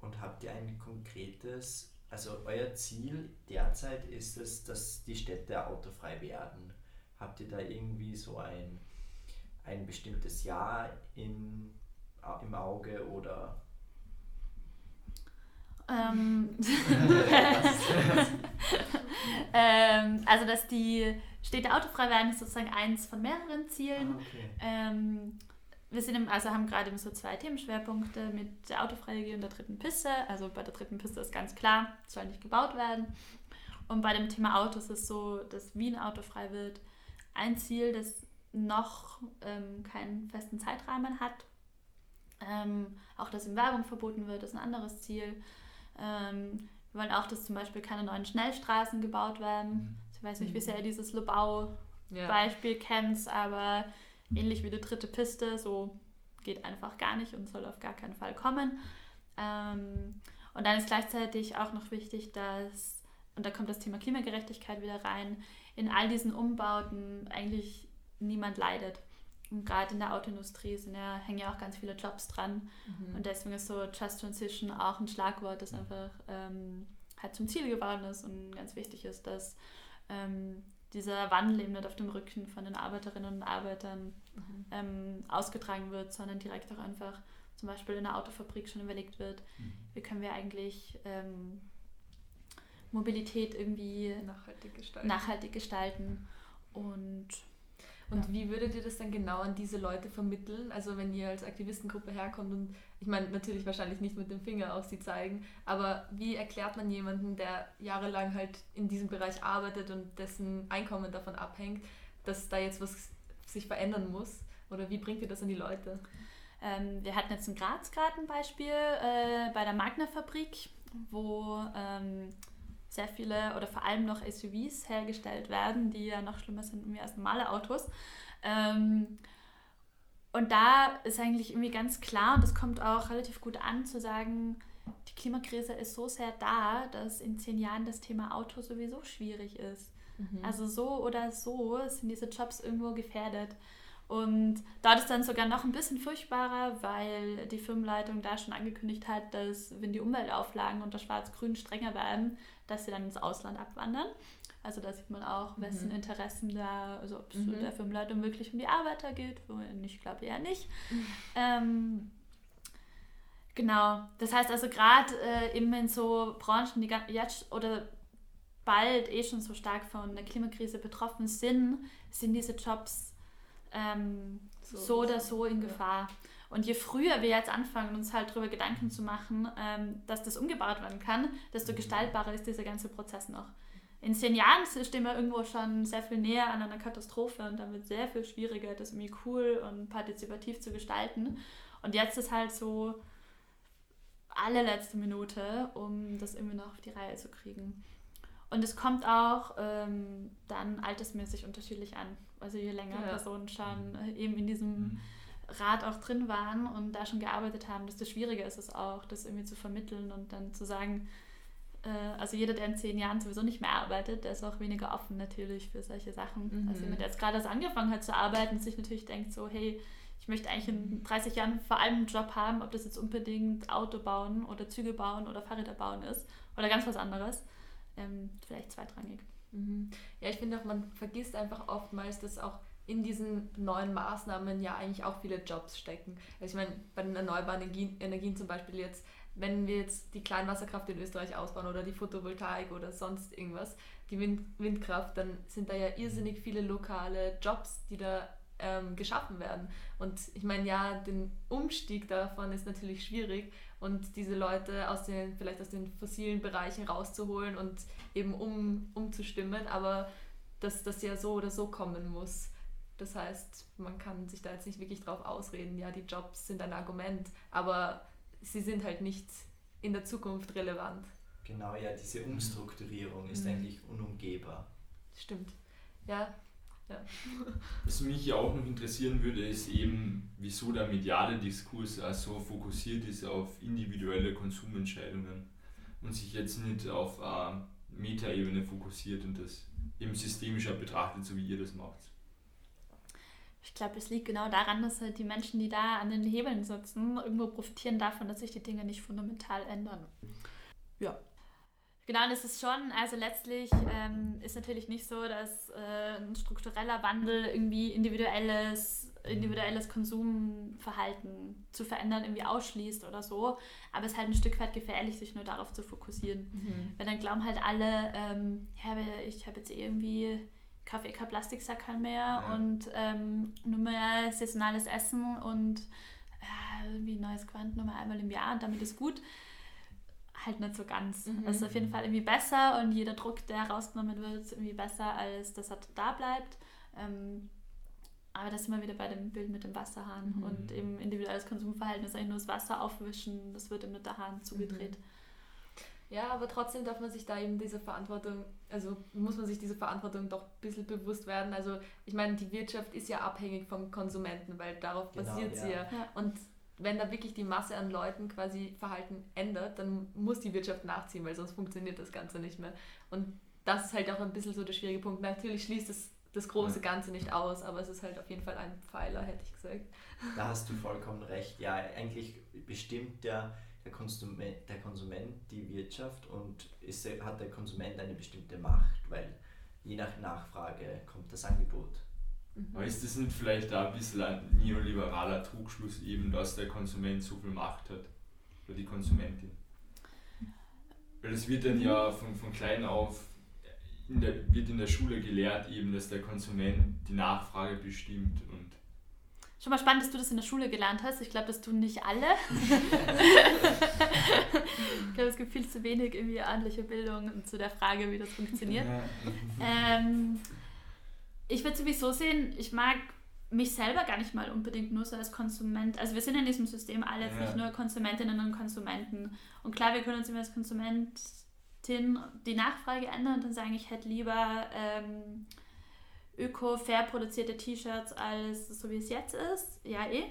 Und habt ihr ein konkretes, also euer Ziel derzeit ist es, dass die Städte autofrei werden. Habt ihr da irgendwie so ein, ein bestimmtes Jahr in, im Auge oder? Ähm, [LAUGHS] [LAUGHS] ähm, also, dass die Städte autofrei werden, ist sozusagen eins von mehreren Zielen. Ah, okay. Ähm, wir sind im, also haben gerade so zwei Themenschwerpunkte mit der Autofreie und der dritten Piste. Also bei der dritten Piste ist ganz klar, es soll nicht gebaut werden. Und bei dem Thema Autos ist es so, dass Wien autofrei wird. Ein Ziel, das noch ähm, keinen festen Zeitrahmen hat. Ähm, auch, dass in Werbung verboten wird, ist ein anderes Ziel. Ähm, wir wollen auch, dass zum Beispiel keine neuen Schnellstraßen gebaut werden. Mhm. Ich weiß nicht, wie sehr ihr dieses Lobau-Beispiel Ja. kennt, aber ähnlich wie die dritte Piste, so geht einfach gar nicht und soll auf gar keinen Fall kommen. Ähm, und dann ist gleichzeitig auch noch wichtig, dass, und da kommt das Thema Klimagerechtigkeit wieder rein, in all diesen Umbauten eigentlich niemand leidet. Und gerade in der Autoindustrie sind ja, hängen ja auch ganz viele Jobs dran. Mhm. Und deswegen ist so Just Transition auch ein Schlagwort, das einfach ähm, halt zum Ziel geworden ist und ganz wichtig ist, dass ähm, dieser Wandel eben nicht auf dem Rücken von den Arbeiterinnen und Arbeitern Mhm. ähm, ausgetragen wird, sondern direkt auch einfach zum Beispiel in der Autofabrik schon überlegt wird, Mhm. wie können wir eigentlich ähm, Mobilität irgendwie Nachhaltig gestalten. nachhaltig gestalten und Und Ja. wie würdet ihr das dann genau an diese Leute vermitteln? Also wenn ihr als Aktivistengruppe herkommt und ich meine natürlich wahrscheinlich nicht mit dem Finger auf sie zeigen, aber wie erklärt man jemanden, der jahrelang halt in diesem Bereich arbeitet und dessen Einkommen davon abhängt, dass da jetzt was sich verändern muss? Oder wie bringt ihr das an die Leute? Ähm, wir hatten jetzt in Graz gerade ein Beispiel äh, bei der Magna-Fabrik, wo ähm, sehr viele oder vor allem noch SUVs hergestellt werden, die ja noch schlimmer sind als normale Autos. Ähm, und da ist eigentlich irgendwie ganz klar, und das kommt auch relativ gut an, zu sagen, die Klimakrise ist so sehr da, dass in zehn Jahren das Thema Auto sowieso schwierig ist. Also so oder so sind diese Jobs irgendwo gefährdet. Und dort ist dann sogar noch ein bisschen furchtbarer, weil die Firmenleitung da schon angekündigt hat, dass wenn die Umweltauflagen unter Schwarz-Grün strenger werden, dass sie dann ins Ausland abwandern. Also da sieht man auch, wessen Mhm. Interessen da, also ob es Mhm. der Firmenleitung wirklich um die Arbeiter geht, ich glaube eher nicht. [LAUGHS] Ähm, genau, das heißt also gerade äh, eben in so Branchen, die jetzt oder bald eh schon so stark von der Klimakrise betroffen sind, sind diese Jobs ähm, so, oder so in Ja. Gefahr. Und je früher wir jetzt anfangen, uns halt darüber Gedanken zu machen, ähm, dass das umgebaut werden kann, desto gestaltbarer ist dieser ganze Prozess noch. In zehn Jahren stehen wir irgendwo schon sehr viel näher an einer Katastrophe und dann wird es sehr viel schwieriger, das irgendwie cool und partizipativ zu gestalten. Und jetzt ist halt so allerletzte Minute, um das irgendwie noch auf die Reihe zu kriegen. Und es kommt auch ähm, dann altersmäßig unterschiedlich an. Also je länger Ja. Personen schon eben in diesem Rat auch drin waren und da schon gearbeitet haben, desto schwieriger ist es auch, das irgendwie zu vermitteln und dann zu sagen, also jeder, der in zehn Jahren sowieso nicht mehr arbeitet, der ist auch weniger offen natürlich für solche Sachen. Mhm. Also jemand, der jetzt gerade erst angefangen hat zu arbeiten, sich natürlich denkt so, hey, ich möchte eigentlich in 30 Jahren vor allem einen Job haben, ob das jetzt unbedingt Auto bauen oder Züge bauen oder Fahrräder bauen ist oder ganz was anderes. Ähm, vielleicht zweitrangig. Mhm. Ja, ich finde auch, man vergisst einfach oftmals, dass auch in diesen neuen Maßnahmen ja eigentlich auch viele Jobs stecken. Also ich meine, bei den erneuerbaren Energien, Energien zum Beispiel jetzt, wenn wir jetzt die Kleinwasserkraft in Österreich ausbauen oder die Photovoltaik oder sonst irgendwas, die Wind, Windkraft, dann sind da ja irrsinnig viele lokale Jobs, die da ähm, geschaffen werden. Und ich meine, ja, den Umstieg davon ist natürlich schwierig und diese Leute aus den, vielleicht aus den fossilen Bereichen rauszuholen und eben um, umzustimmen, aber dass das ja so oder so kommen muss. Das heißt, man kann sich da jetzt nicht wirklich drauf ausreden, ja, die Jobs sind ein Argument, aber sie sind halt nicht in der Zukunft relevant. Genau, ja, diese Umstrukturierung ist Mhm. eigentlich unumgehbar. Stimmt. Ja, ja. [LAUGHS] Was mich ja auch noch interessieren würde, ist eben, wieso der mediale Diskurs auch so fokussiert ist auf individuelle Konsumentscheidungen und sich jetzt nicht auf eine Metaebene fokussiert und das eben systemischer betrachtet, so wie ihr das macht. Ich glaube, es liegt genau daran, dass halt die Menschen, die da an den Hebeln sitzen, irgendwo profitieren davon, dass sich die Dinge nicht fundamental ändern. Ja. Genau, und es ist schon, also letztlich ähm, ist natürlich nicht so, dass äh, ein struktureller Wandel irgendwie individuelles, individuelles Konsumverhalten zu verändern irgendwie ausschließt oder so. Aber es ist halt ein Stück weit gefährlich, sich nur darauf zu fokussieren. Weil dann glauben halt alle, ähm, ja, ich habe jetzt eh irgendwie, kaufe eh kein Plastiksackerl mehr Ja. und ähm, nur mehr saisonales Essen und äh, irgendwie neues Quant nur mal einmal im Jahr und damit ist gut. Halt nicht so ganz. Mhm. Das ist auf jeden Fall irgendwie besser und jeder Druck, der rausgenommen wird, ist irgendwie besser, als dass er da bleibt. Ähm, aber das sind wir wieder bei dem Bild mit dem Wasserhahn Mhm. und eben individuelles Konsumverhalten ist eigentlich nur das Wasser aufwischen, das wird ihm mit der Hahn zugedreht. Ja, aber trotzdem darf man sich da eben diese Verantwortung, also muss man sich diese Verantwortung doch ein bisschen bewusst werden. Also ich meine, die Wirtschaft ist ja abhängig vom Konsumenten, weil darauf Genau, basiert sie ja. Und wenn da wirklich die Masse an Leuten quasi Verhalten ändert, dann muss die Wirtschaft nachziehen, weil sonst funktioniert das Ganze nicht mehr. Und das ist halt auch ein bisschen so der schwierige Punkt. Natürlich schließt es das große. Ganze nicht aus, aber es ist halt auf jeden Fall ein Pfeiler, hätte ich gesagt. Da hast du vollkommen recht. Ja, eigentlich bestimmt der, der, Konsument, der Konsument die Wirtschaft und ist, hat der Konsument eine bestimmte Macht, weil je nach Nachfrage kommt das Angebot. Aber ist das nicht vielleicht da ein bisschen ein neoliberaler Trugschluss eben, dass der Konsument so viel Macht hat? Oder die Konsumentin? Weil es wird dann ja von, von klein auf, in der, wird in der Schule gelehrt eben, dass der Konsument die Nachfrage bestimmt und Schon mal spannend, dass du das in der Schule gelernt hast. Ich glaube, das tun nicht alle. [LAUGHS] ich glaube, es gibt viel zu wenig irgendwie ordentliche Bildung zu der Frage, wie das funktioniert. Ähm, ich würde sowieso sehen, ich mag mich selber gar nicht mal unbedingt nur so als Konsument. Also wir sind in diesem System alle jetzt Ja. nicht nur Konsumentinnen und Konsumenten. Und klar, wir können uns immer als Konsumentin die Nachfrage ändern und dann sagen, ich hätte lieber ähm, öko-fair produzierte T-Shirts als so wie es jetzt ist. Ja, eh.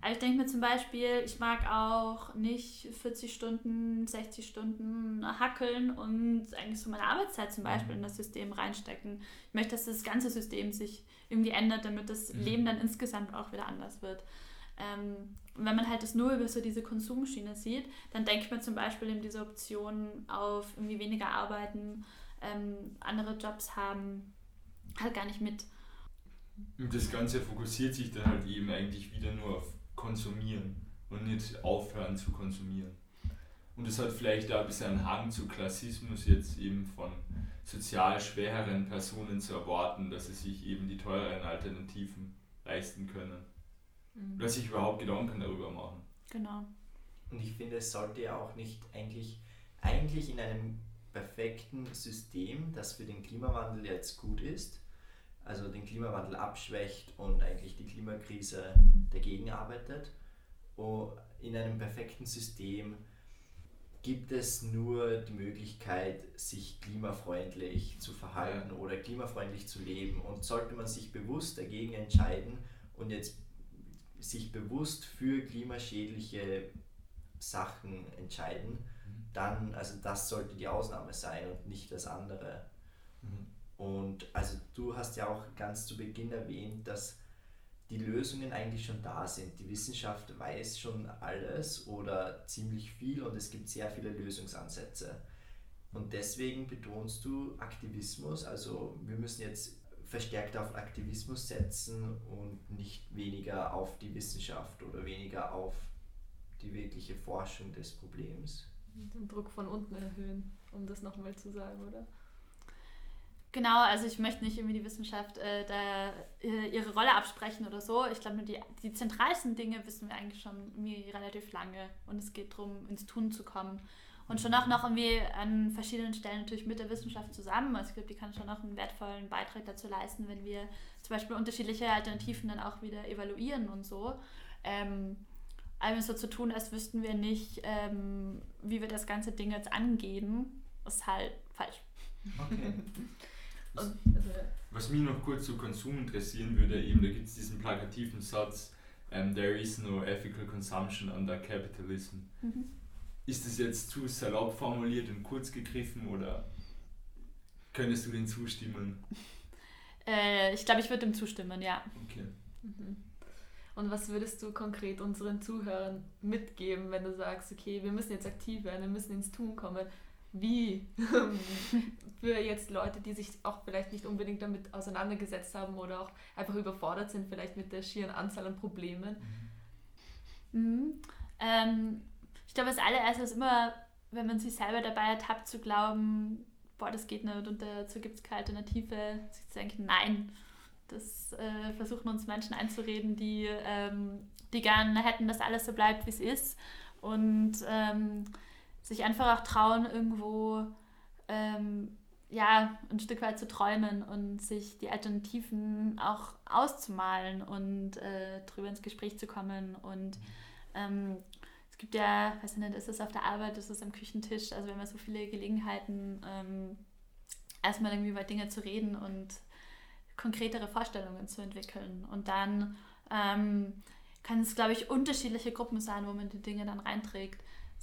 Aber ich denke mir zum Beispiel, ich mag auch nicht 40 Stunden, 60 Stunden hackeln und eigentlich so meine Arbeitszeit zum Beispiel in das System reinstecken. Ich möchte, dass das ganze System sich irgendwie ändert, damit das Mhm. Leben dann insgesamt auch wieder anders wird. Ähm, und wenn man halt das nur über so diese Konsumschiene sieht, dann denkt man zum Beispiel in diese Option auf irgendwie weniger arbeiten, ähm, andere Jobs haben, halt gar nicht mit. Und das Ganze fokussiert sich dann halt eben eigentlich wieder nur auf Konsumieren und nicht aufhören zu konsumieren. Und es hat vielleicht auch ein bisschen einen Hang zu Klassismus jetzt eben von sozial schwereren Personen zu erwarten, dass sie sich eben die teureren Alternativen leisten können. Mhm. Oder sich überhaupt Gedanken darüber machen. Genau. Und ich finde, es sollte ja auch nicht eigentlich, eigentlich in einem perfekten System, das für den Klimawandel jetzt gut ist, also den Klimawandel abschwächt und eigentlich die Klimakrise dagegen arbeitet, oh, in einem perfekten System gibt es nur die Möglichkeit, sich klimafreundlich zu verhalten oder klimafreundlich zu leben. Und sollte man sich bewusst dagegen entscheiden und jetzt sich bewusst für klimaschädliche Sachen entscheiden, dann, also das sollte die Ausnahme sein und nicht das andere. Und also du hast ja auch ganz zu Beginn erwähnt, dass die Lösungen eigentlich schon da sind. Die Wissenschaft weiß schon alles oder ziemlich viel und es gibt sehr viele Lösungsansätze. Und deswegen betonst du Aktivismus, also wir müssen jetzt verstärkt auf Aktivismus setzen und nicht weniger auf die Wissenschaft oder weniger auf die wirkliche Forschung des Problems. Den Druck von unten erhöhen, um das nochmal zu sagen, oder? Genau, also ich möchte nicht irgendwie die Wissenschaft äh, da äh, ihre Rolle absprechen oder so. Ich glaube, nur die, die zentralsten Dinge wissen wir eigentlich schon irgendwie relativ lange und es geht darum, ins Tun zu kommen. Und schon auch noch irgendwie an verschiedenen Stellen natürlich mit der Wissenschaft zusammen. Also ich glaube, die kann schon auch einen wertvollen Beitrag dazu leisten, wenn wir zum Beispiel unterschiedliche Alternativen dann auch wieder evaluieren und so. Ähm, einfach so zu tun, als wüssten wir nicht, ähm, wie wir das ganze Ding jetzt angehen, ist halt falsch. Okay. [LAUGHS] Was, was mich noch kurz zu Konsum interessieren würde, eben da gibt es diesen plakativen Satz, um, ähm, There is no ethical consumption under capitalism. Mhm. Ist das jetzt zu salopp formuliert und kurz gegriffen oder könntest du dem zustimmen? [LAUGHS] Äh, ich glaube, ich würde dem zustimmen, ja. Okay. Mhm. Und was würdest du konkret unseren Zuhörern mitgeben, wenn du sagst, okay, wir müssen jetzt aktiv werden, wir müssen ins Tun kommen? Wie? [LAUGHS] Für jetzt Leute, die sich auch vielleicht nicht unbedingt damit auseinandergesetzt haben oder auch einfach überfordert sind, vielleicht mit der schieren Anzahl an Problemen. Mhm. Ähm, ich glaube, das allererste ist immer, wenn man sich selber dabei ertappt, zu glauben, boah, das geht nicht und dazu gibt es keine Alternative, sich zu denken, nein, das äh, versuchen uns Menschen einzureden, die, ähm, die gerne hätten, dass alles so bleibt, wie es ist. Und ähm, sich einfach auch trauen, irgendwo ähm, ja, ein Stück weit zu träumen und sich die Alternativen auch auszumalen und äh, drüber ins Gespräch zu kommen. Und ähm, es gibt ja, weiß ich nicht, ist es auf der Arbeit, ist es am Küchentisch, also wir haben ja so viele Gelegenheiten, ähm, erstmal irgendwie über Dinge zu reden und konkretere Vorstellungen zu entwickeln. Und dann ähm, kann es, glaube ich, unterschiedliche Gruppen sein, wo man die Dinge dann reinträgt.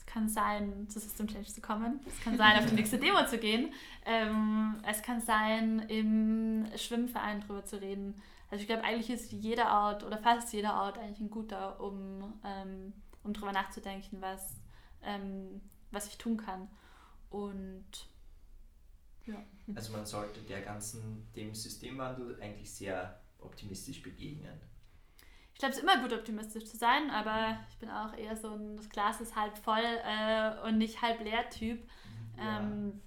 Es kann sein, zu System Change zu kommen. Es kann sein, auf die nächste [LAUGHS] Demo zu gehen. Ähm, es kann sein, im Schwimmverein drüber zu reden. Also ich glaube, eigentlich ist jeder Ort oder fast jeder Ort eigentlich ein guter, um, ähm, um drüber nachzudenken, was, ähm, was ich tun kann. Und ja. Also man sollte der ganzen, dem Systemwandel eigentlich sehr optimistisch begegnen. Ich glaube, es ist immer gut, optimistisch zu sein, aber ich bin auch eher so ein, das Glas ist halb voll äh, und nicht halb leer Typ. Ja. Ähm,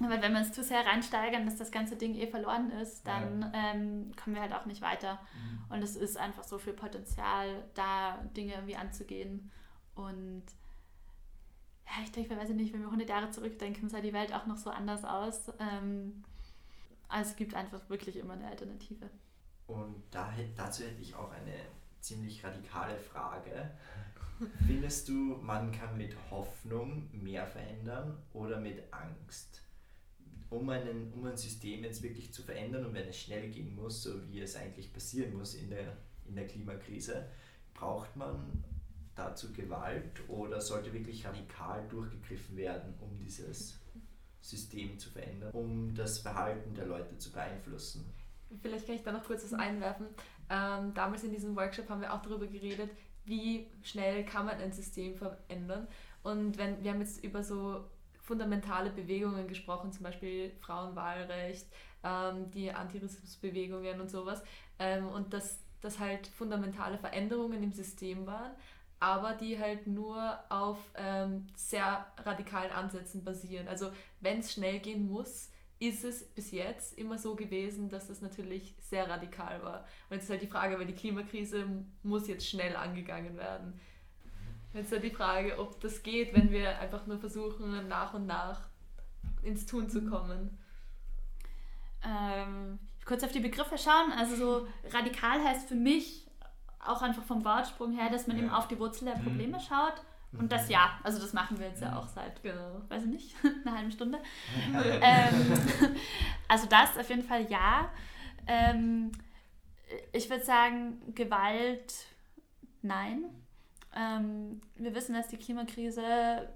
weil wenn wir uns zu sehr reinsteigern, dass das ganze Ding eh verloren ist, dann ja. ähm, kommen wir halt auch nicht weiter. Mhm. Und es ist einfach so viel Potenzial, da Dinge irgendwie anzugehen. Und ja, ich denke, weiß ich nicht, wenn wir 100 Jahre zurückdenken, sah die Welt auch noch so anders aus. Ähm, also es gibt einfach wirklich immer eine Alternative. Und da, dazu hätte ich auch eine ziemlich radikale Frage. Findest du, man kann mit Hoffnung mehr verändern oder mit Angst? Um, einen, um ein System jetzt wirklich zu verändern und wenn es schnell gehen muss, so wie es eigentlich passieren muss in der, in der Klimakrise, braucht man dazu Gewalt oder sollte wirklich radikal durchgegriffen werden, um dieses System zu verändern, um das Verhalten der Leute zu beeinflussen? Vielleicht kann ich da noch kurz was einwerfen. Ähm, damals in diesem Workshop haben wir auch darüber geredet, wie schnell kann man ein System verändern. Und wenn wir haben jetzt über so fundamentale Bewegungen gesprochen, zum Beispiel Frauenwahlrecht, ähm, die Antirassismusbewegungen und sowas, ähm, und dass das halt fundamentale Veränderungen im System waren, aber die halt nur auf ähm, sehr radikalen Ansätzen basieren. Also wenn es schnell gehen muss, ist es bis jetzt immer so gewesen, dass das natürlich sehr radikal war. Und jetzt ist halt die Frage, weil die Klimakrise muss jetzt schnell angegangen werden. Jetzt ist halt die Frage, ob das geht, wenn wir einfach nur versuchen, nach und nach ins Tun zu kommen. Ähm, kurz auf die Begriffe schauen. Also so radikal heißt für mich auch einfach vom Wortsprung her, dass man ja. eben auf die Wurzel der mhm. Probleme mhm. schaut. Und das ja, also das machen wir jetzt ja auch seit, genau. weiß ich nicht, [LAUGHS] einer halben Stunde. ähm, [LAUGHS] also das auf jeden Fall ja. Ähm, ich würde sagen, Gewalt, nein. Ähm, wir wissen, dass die Klimakrise,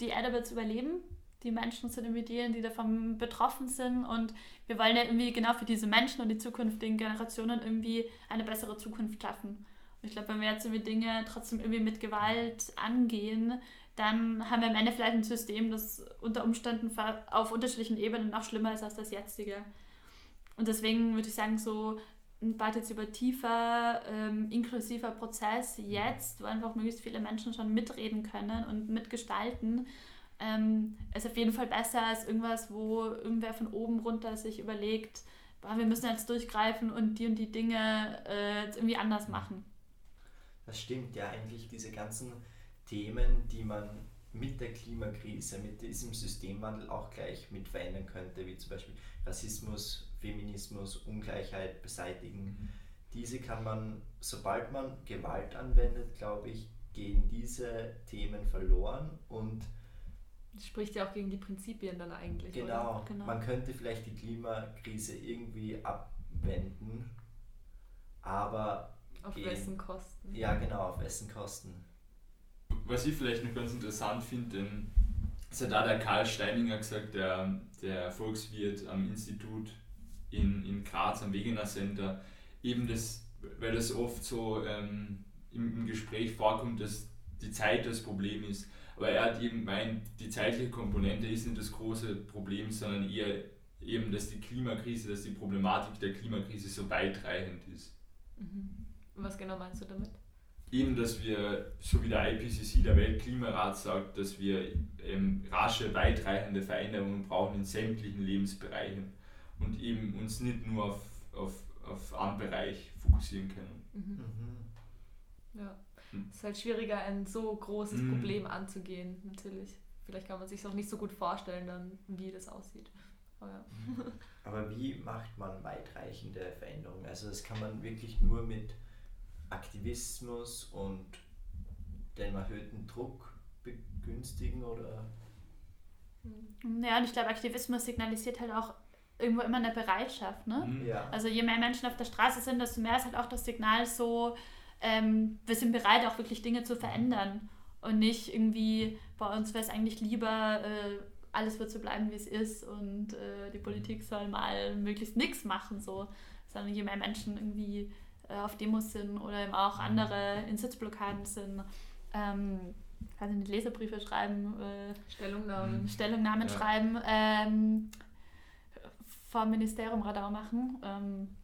die Erde wird überleben die Menschen zu dividieren, die davon betroffen sind. Und wir wollen ja irgendwie genau für diese Menschen und die zukünftigen Generationen irgendwie eine bessere Zukunft schaffen. Ich glaube, wenn wir jetzt irgendwie Dinge trotzdem irgendwie mit Gewalt angehen, dann haben wir am Ende vielleicht ein System, das unter Umständen auf unterschiedlichen Ebenen noch schlimmer ist als das jetzige. Und deswegen würde ich sagen, so ein partizipativer, ähm, inklusiver Prozess jetzt, wo einfach möglichst viele Menschen schon mitreden können und mitgestalten, ähm, ist auf jeden Fall besser als irgendwas, wo irgendwer von oben runter sich überlegt, boah, wir müssen jetzt durchgreifen und die und die Dinge äh, irgendwie anders machen. Das stimmt ja eigentlich, diese ganzen Themen, die man mit der Klimakrise, mit diesem Systemwandel auch gleich mit verändern könnte, wie zum Beispiel Rassismus, Feminismus, Ungleichheit beseitigen. Mhm. Diese kann man, sobald man Gewalt anwendet, glaube ich, gehen diese Themen verloren und das spricht ja auch gegen die Prinzipien dann eigentlich. Genau, genau, man könnte vielleicht die Klimakrise irgendwie abwenden, aber. Auf gehen, wessen Kosten? Ja, genau, auf wessen Kosten. Was ich vielleicht noch ganz interessant finde, das hat da der Karl Steininger gesagt, der, der Volkswirt am Institut in, in Graz am Wegener Center, eben das, weil das oft so ähm, im, im Gespräch vorkommt, dass die Zeit das Problem ist. Aber er hat eben gemeint, die zeitliche Komponente ist nicht das große Problem, sondern eher eben, dass die Klimakrise, dass die Problematik der Klimakrise so weitreichend ist. Mhm. Was genau meinst du damit? Eben, dass wir, so wie der IPCC, der Weltklimarat sagt, dass wir ähm, rasche, weitreichende Veränderungen brauchen in sämtlichen Lebensbereichen und eben uns nicht nur auf, auf, auf einen Bereich fokussieren können. Mhm. Mhm. Ja. Hm. Es ist halt schwieriger, ein so großes mhm. Problem anzugehen, natürlich. Vielleicht kann man sich auch nicht so gut vorstellen, dann, wie das aussieht. Aber, ja. Mhm. Aber wie macht man weitreichende Veränderungen? Also das kann man wirklich nur mit Aktivismus und dem erhöhten Druck begünstigen oder? Ja, und ich glaube, Aktivismus signalisiert halt auch irgendwo immer eine Bereitschaft. Ne? Mhm. Ja. Also je mehr Menschen auf der Straße sind, desto mehr ist halt auch das Signal so, ähm, wir sind bereit, auch wirklich Dinge zu verändern. Und nicht irgendwie, bei uns wäre es eigentlich lieber, äh, alles wird so bleiben, wie es ist und äh, die Politik soll mal möglichst nichts machen, so. Sondern je mehr Menschen irgendwie äh, auf Demos sind oder eben auch andere in Sitzblockaden sind, ähm, also nicht Leserbriefe schreiben, äh, Stellungnahmen, mhm. Stellungnahmen ja. schreiben, ähm, vor Ministerium Radau machen. Ähm,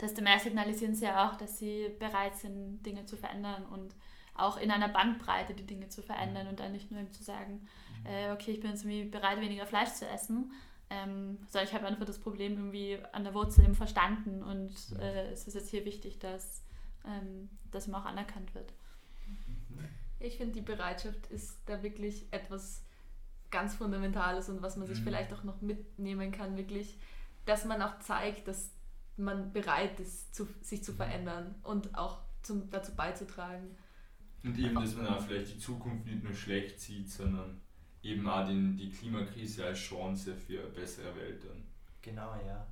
desto mehr signalisieren sie ja auch, dass sie bereit sind, Dinge zu verändern und auch in einer Bandbreite die Dinge zu verändern und dann nicht nur zu sagen, mhm. äh, okay, ich bin jetzt irgendwie bereit, weniger Fleisch zu essen, ähm, sondern ich habe einfach das Problem irgendwie an der Wurzel eben verstanden und äh, es ist jetzt hier wichtig, dass ähm, das immer auch anerkannt wird. Ich finde, die Bereitschaft ist da wirklich etwas ganz Fundamentales und was man sich mhm. vielleicht auch noch mitnehmen kann, wirklich, dass man auch zeigt, dass man bereit ist, zu, sich zu verändern und auch zum, dazu beizutragen. Und eben, dass man auch vielleicht die Zukunft nicht nur schlecht sieht, sondern eben auch den, die Klimakrise als Chance für eine bessere Welt dann. Genau, ja.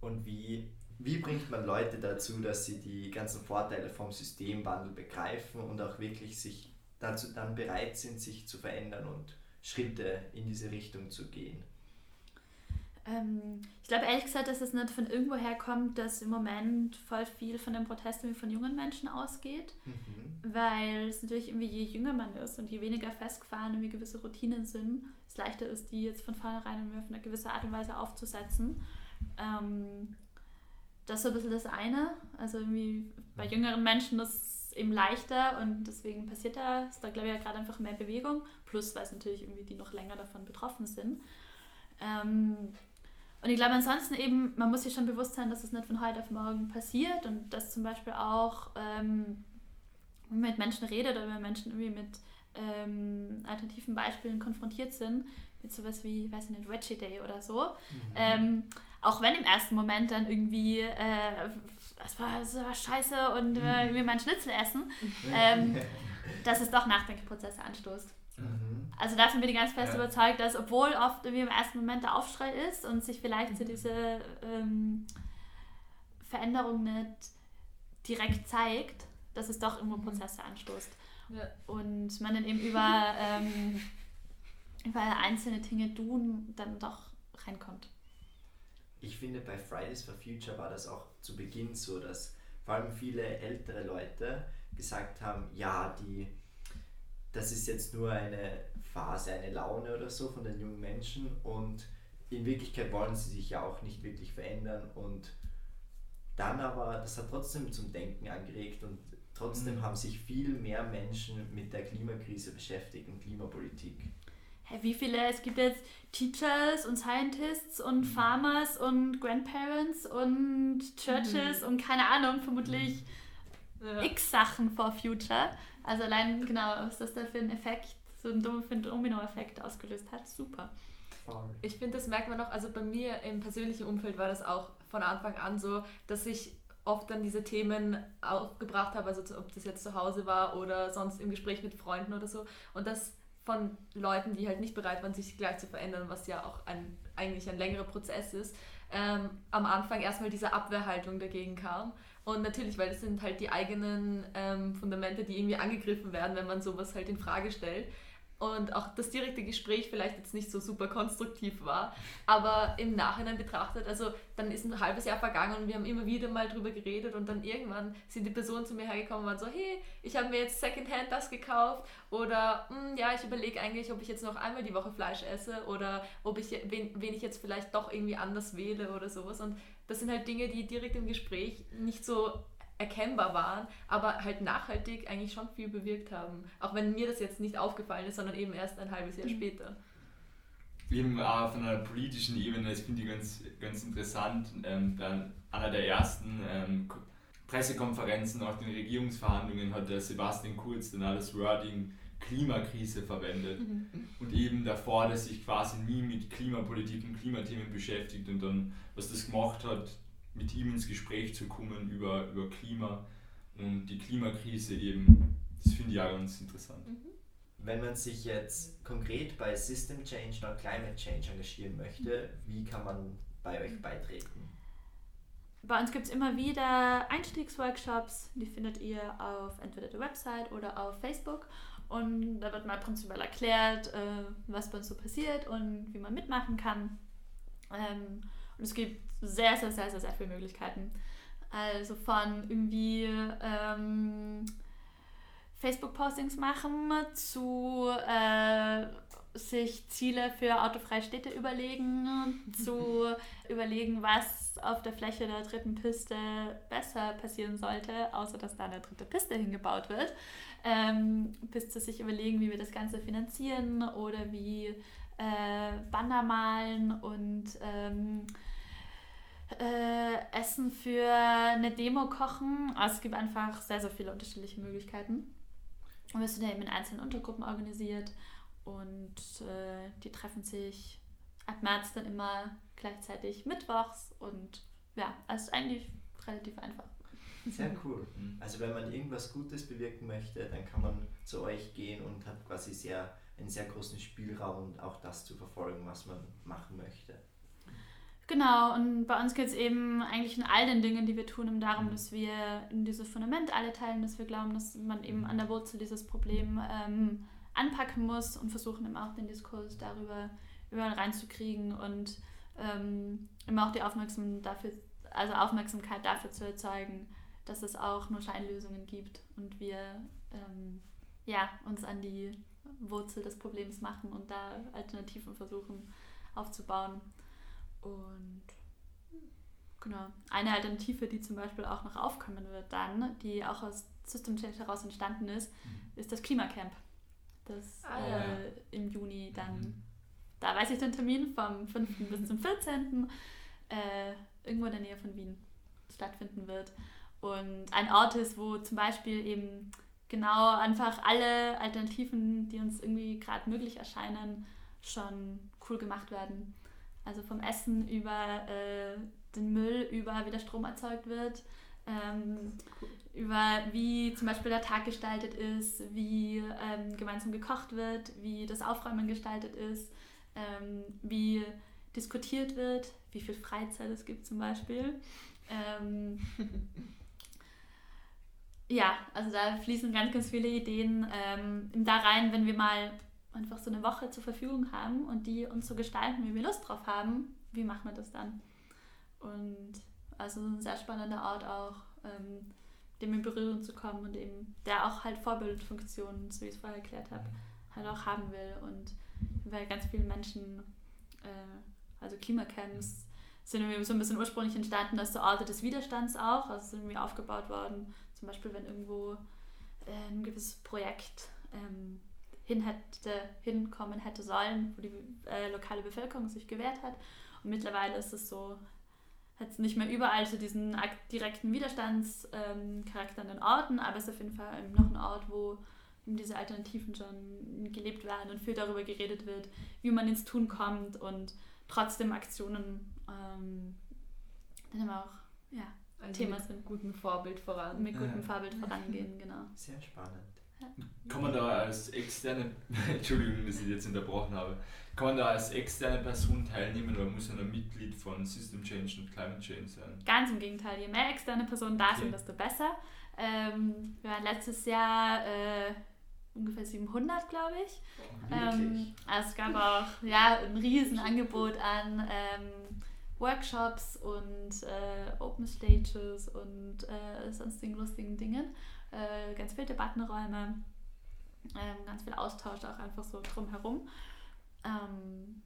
Und wie, wie bringt man Leute dazu, dass sie die ganzen Vorteile vom Systemwandel begreifen und auch wirklich sich dazu dann bereit sind, sich zu verändern und Schritte in diese Richtung zu gehen? Ähm, ich glaube ehrlich gesagt, dass es nicht von irgendwo herkommt, dass im Moment voll viel von den Protesten von jungen Menschen ausgeht. Mhm. Weil es natürlich irgendwie, je jünger man ist und je weniger festgefahren irgendwie gewisse Routinen sind, es leichter ist, die jetzt von vornherein auf eine gewisse Art und Weise aufzusetzen. Ähm, das ist so ein bisschen das eine. Also irgendwie bei jüngeren Menschen ist es eben leichter und deswegen passiert da, ist da glaube ich ja gerade einfach mehr Bewegung. Plus, weil es natürlich irgendwie die noch länger davon betroffen sind. Ähm, und ich glaube ansonsten eben, man muss sich schon bewusst sein, dass es nicht von heute auf morgen passiert und dass zum Beispiel auch ähm, wenn man mit Menschen redet oder wenn Menschen irgendwie mit ähm, alternativen Beispielen konfrontiert sind, mit sowas wie, weiß ich nicht, Veggie Day oder so, mhm. ähm, auch wenn im ersten Moment dann irgendwie äh, das war, das war scheiße und äh, mhm. wir mal einen Schnitzel essen, [LAUGHS] ähm, dass es doch Nachdenkprozesse anstoßt. Mhm. Also davon bin ich ganz fest ja. überzeugt, dass obwohl oft irgendwie im ersten Moment der Aufschrei ist und sich vielleicht so mhm. diese ähm, Veränderung nicht direkt zeigt, dass es doch irgendwo mhm. Prozesse anstoßt. Ja. Und man dann eben über, [LAUGHS] ähm, über einzelne Dinge tun dann doch reinkommt. Ich finde, bei Fridays for Future war das auch zu Beginn so, dass vor allem viele ältere Leute gesagt haben, ja, die das ist jetzt nur eine Phase, eine Laune oder so von den jungen Menschen und in Wirklichkeit wollen sie sich ja auch nicht wirklich verändern und dann aber, das hat trotzdem zum Denken angeregt und trotzdem mhm. haben sich viel mehr Menschen mit der Klimakrise beschäftigt und Klimapolitik. Hey, wie viele, es gibt jetzt Teachers und Scientists und mhm. Farmers und Grandparents und Churches mhm. und keine Ahnung, vermutlich mhm. x Sachen for Future. Also allein, genau, was das da für einen Effekt so einen dummen Domino-Effekt ausgelöst hat. Super. Ich finde, das merkt man auch, also bei mir im persönlichen Umfeld war das auch von Anfang an so, dass ich oft dann diese Themen aufgebracht habe, also ob das jetzt zu Hause war oder sonst im Gespräch mit Freunden oder so. Und das von Leuten, die halt nicht bereit waren, sich gleich zu verändern, was ja auch ein, eigentlich ein längerer Prozess ist, ähm, am Anfang erstmal diese Abwehrhaltung dagegen kam. Und natürlich, weil das sind halt die eigenen ähm, Fundamente, die irgendwie angegriffen werden, wenn man sowas halt in Frage stellt. Und auch das direkte Gespräch vielleicht jetzt nicht so super konstruktiv war, aber im Nachhinein betrachtet, also dann ist ein halbes Jahr vergangen und wir haben immer wieder mal drüber geredet und dann irgendwann sind die Personen zu mir hergekommen und waren so, hey, ich habe mir jetzt Secondhand das gekauft oder hm, ja, ich überlege eigentlich, ob ich jetzt noch einmal die Woche Fleisch esse oder ob ich wen, wen ich jetzt vielleicht doch irgendwie anders wähle oder sowas. Und das sind halt Dinge, die direkt im Gespräch nicht so erkennbar waren, aber halt nachhaltig eigentlich schon viel bewirkt haben. Auch wenn mir das jetzt nicht aufgefallen ist, sondern eben erst ein halbes Jahr mhm. später. Eben äh, von einer politischen Ebene, das finde ich ganz, ganz interessant. Ähm, dann einer der ersten ähm, Pressekonferenzen nach den Regierungsverhandlungen hat der Sebastian Kurz dann alles Wording Klimakrise verwendet mhm. und eben davor, dass sich quasi nie mit Klimapolitik und Klimathemen beschäftigt und dann, was das gemacht hat, mit ihm ins Gespräch zu kommen über, über Klima und die Klimakrise eben. Das finde ich auch ganz interessant. Mhm. Wenn man sich jetzt konkret bei System Change oder Climate Change engagieren möchte, wie kann man bei euch beitreten? Bei uns gibt es immer wieder Einstiegsworkshops, die findet ihr auf entweder der Website oder auf Facebook. Und da wird mal prinzipiell erklärt, äh, was bei uns so passiert und wie man mitmachen kann. Ähm, und es gibt sehr, sehr, sehr, sehr, sehr viele Möglichkeiten. Also von irgendwie ähm, Facebook-Postings machen zu äh, sich Ziele für autofreie Städte überlegen, [LAUGHS] zu überlegen, was auf der Fläche der dritten Piste besser passieren sollte, außer dass da eine dritte Piste hingebaut wird, ähm, bis zu sich überlegen, wie wir das Ganze finanzieren oder wie äh, Banner malen und ähm, äh, Essen für eine Demo kochen. Also es gibt einfach sehr, sehr viele unterschiedliche Möglichkeiten. Und wir sind ja eben in einzelnen Untergruppen organisiert und äh, die treffen sich ab März dann immer gleichzeitig mittwochs und ja, es ist eigentlich relativ einfach. Sehr cool. Mhm. Also wenn man irgendwas Gutes bewirken möchte, dann kann man zu euch gehen und hat quasi sehr einen sehr großen Spielraum und auch das zu verfolgen, was man machen möchte. Genau, und bei uns geht es eben eigentlich in all den Dingen, die wir tun, darum, dass wir in dieses Fundament alle teilen, dass wir glauben, dass man eben an der Wurzel dieses Problem ähm, anpacken muss und versuchen eben auch den Diskurs darüber überall reinzukriegen und ähm, immer auch die Aufmerksam dafür, also Aufmerksamkeit dafür zu erzeugen, dass es auch nur Scheinlösungen gibt und wir ähm, ja, uns an die Wurzel des Problems machen und da Alternativen versuchen aufzubauen. Und genau, eine Alternative, die zum Beispiel auch noch aufkommen wird dann, die auch aus System Change heraus entstanden ist, mhm. ist das Klimacamp. Das ah, äh, ja. im Juni dann, mhm. da weiß ich den Termin, vom 5. bis zum 14. Äh, irgendwo in der Nähe von Wien stattfinden wird. Und ein Ort ist, wo zum Beispiel eben genau einfach alle Alternativen, die uns irgendwie gerade möglich erscheinen, schon cool gemacht werden. Also vom Essen über äh, den Müll, über wie der Strom erzeugt wird, ähm, cool. über wie zum Beispiel der Tag gestaltet ist, wie ähm, gemeinsam gekocht wird, wie das Aufräumen gestaltet ist, ähm, wie diskutiert wird, wie viel Freizeit es gibt zum Beispiel. [LAUGHS] Ja, also da fließen ganz, ganz viele Ideen ähm, da rein, wenn wir mal einfach so eine Woche zur Verfügung haben und die uns so gestalten, wie wir Lust drauf haben, wie machen wir das dann? Und also ein sehr spannender Ort auch, ähm, dem in Berührung zu kommen und eben, der auch halt Vorbildfunktionen, so wie ich es vorher erklärt habe, halt auch haben will. Und weil ganz viele Menschen, äh, also Klimacamps, sind irgendwie so ein bisschen ursprünglich entstanden als so Orte des Widerstands auch, also sind irgendwie aufgebaut worden. Zum Beispiel, wenn irgendwo äh, ein gewisses Projekt ähm, hin hätte, hinkommen hätte sollen, wo die äh, lokale Bevölkerung sich gewehrt hat. Und mittlerweile ist es so, hat es nicht mehr überall so diesen direkten Widerstandscharakter ähm, an den Orten, aber es ist auf jeden Fall noch ein Ort, wo diese Alternativen schon gelebt werden und viel darüber geredet wird, wie man ins Tun kommt und trotzdem Aktionen ähm, dann immer auch ja, also Thema sind. Mit gutem Vorbild voran. Mit gutem ja. Vorbild [LAUGHS] vorangehen, genau. Sehr spannend. Kann man da als externe, [LAUGHS] Entschuldigung, dass ich jetzt unterbrochen habe, kann man da als externe Person teilnehmen oder muss man ein Mitglied von System Change und Climate Change sein? Ganz im Gegenteil, je mehr externe Personen da okay. sind, desto besser. Ähm, wir waren letztes Jahr äh, ungefähr 700, glaube ich. Oh, ähm, also es gab auch ja, ein Riesenangebot an ähm, Workshops und äh, Open Stages und äh, sonstigen lustigen Dingen. Äh, ganz viele Debattenräume, ähm, ganz viel Austausch auch einfach so drumherum. Ähm,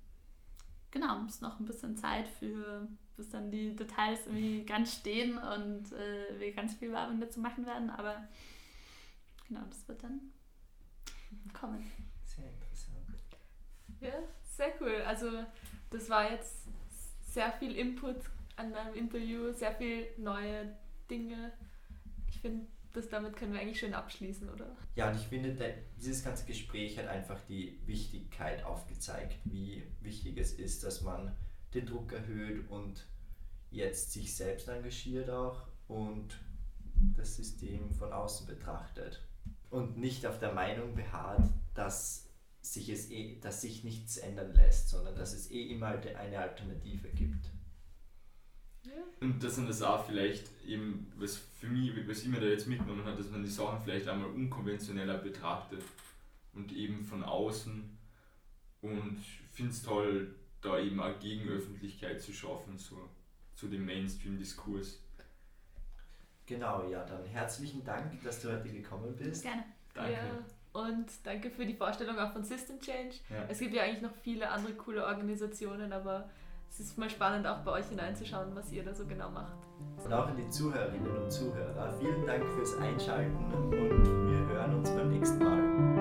genau, es ist noch ein bisschen Zeit für, bis dann die Details irgendwie ganz stehen und äh, wir ganz viel Werbung dazu machen werden, aber genau, das wird dann kommen. Sehr interessant. Ja, sehr cool. Also das war jetzt sehr viel Input an deinem Interview, sehr viel neue Dinge. Ich finde, das damit können wir eigentlich schön abschließen, oder? Ja, und ich finde, dieses ganze Gespräch hat einfach die Wichtigkeit aufgezeigt, wie wichtig es ist, dass man den Druck erhöht und jetzt sich selbst engagiert auch und das System von außen betrachtet und nicht auf der Meinung beharrt, dass sich, es eh, dass sich nichts ändern lässt, sondern dass es eh immer eine Alternative gibt. Und dass man das auch vielleicht eben, was für mich, was ich mir da jetzt mitgenommen habe, dass man die Sachen vielleicht einmal unkonventioneller betrachtet und eben von außen und finde es toll, da eben auch Gegenöffentlichkeit zu schaffen, so zu dem Mainstream-Diskurs. Genau, ja, dann herzlichen Dank, dass du heute gekommen bist. Gerne. Danke. Ja, und danke für die Vorstellung auch von System Change. Ja. Es gibt ja eigentlich noch viele andere coole Organisationen, aber es ist mal spannend, auch bei euch hineinzuschauen, was ihr da so genau macht. Und auch an die Zuhörerinnen und Zuhörer. Vielen Dank fürs Einschalten und wir hören uns beim nächsten Mal.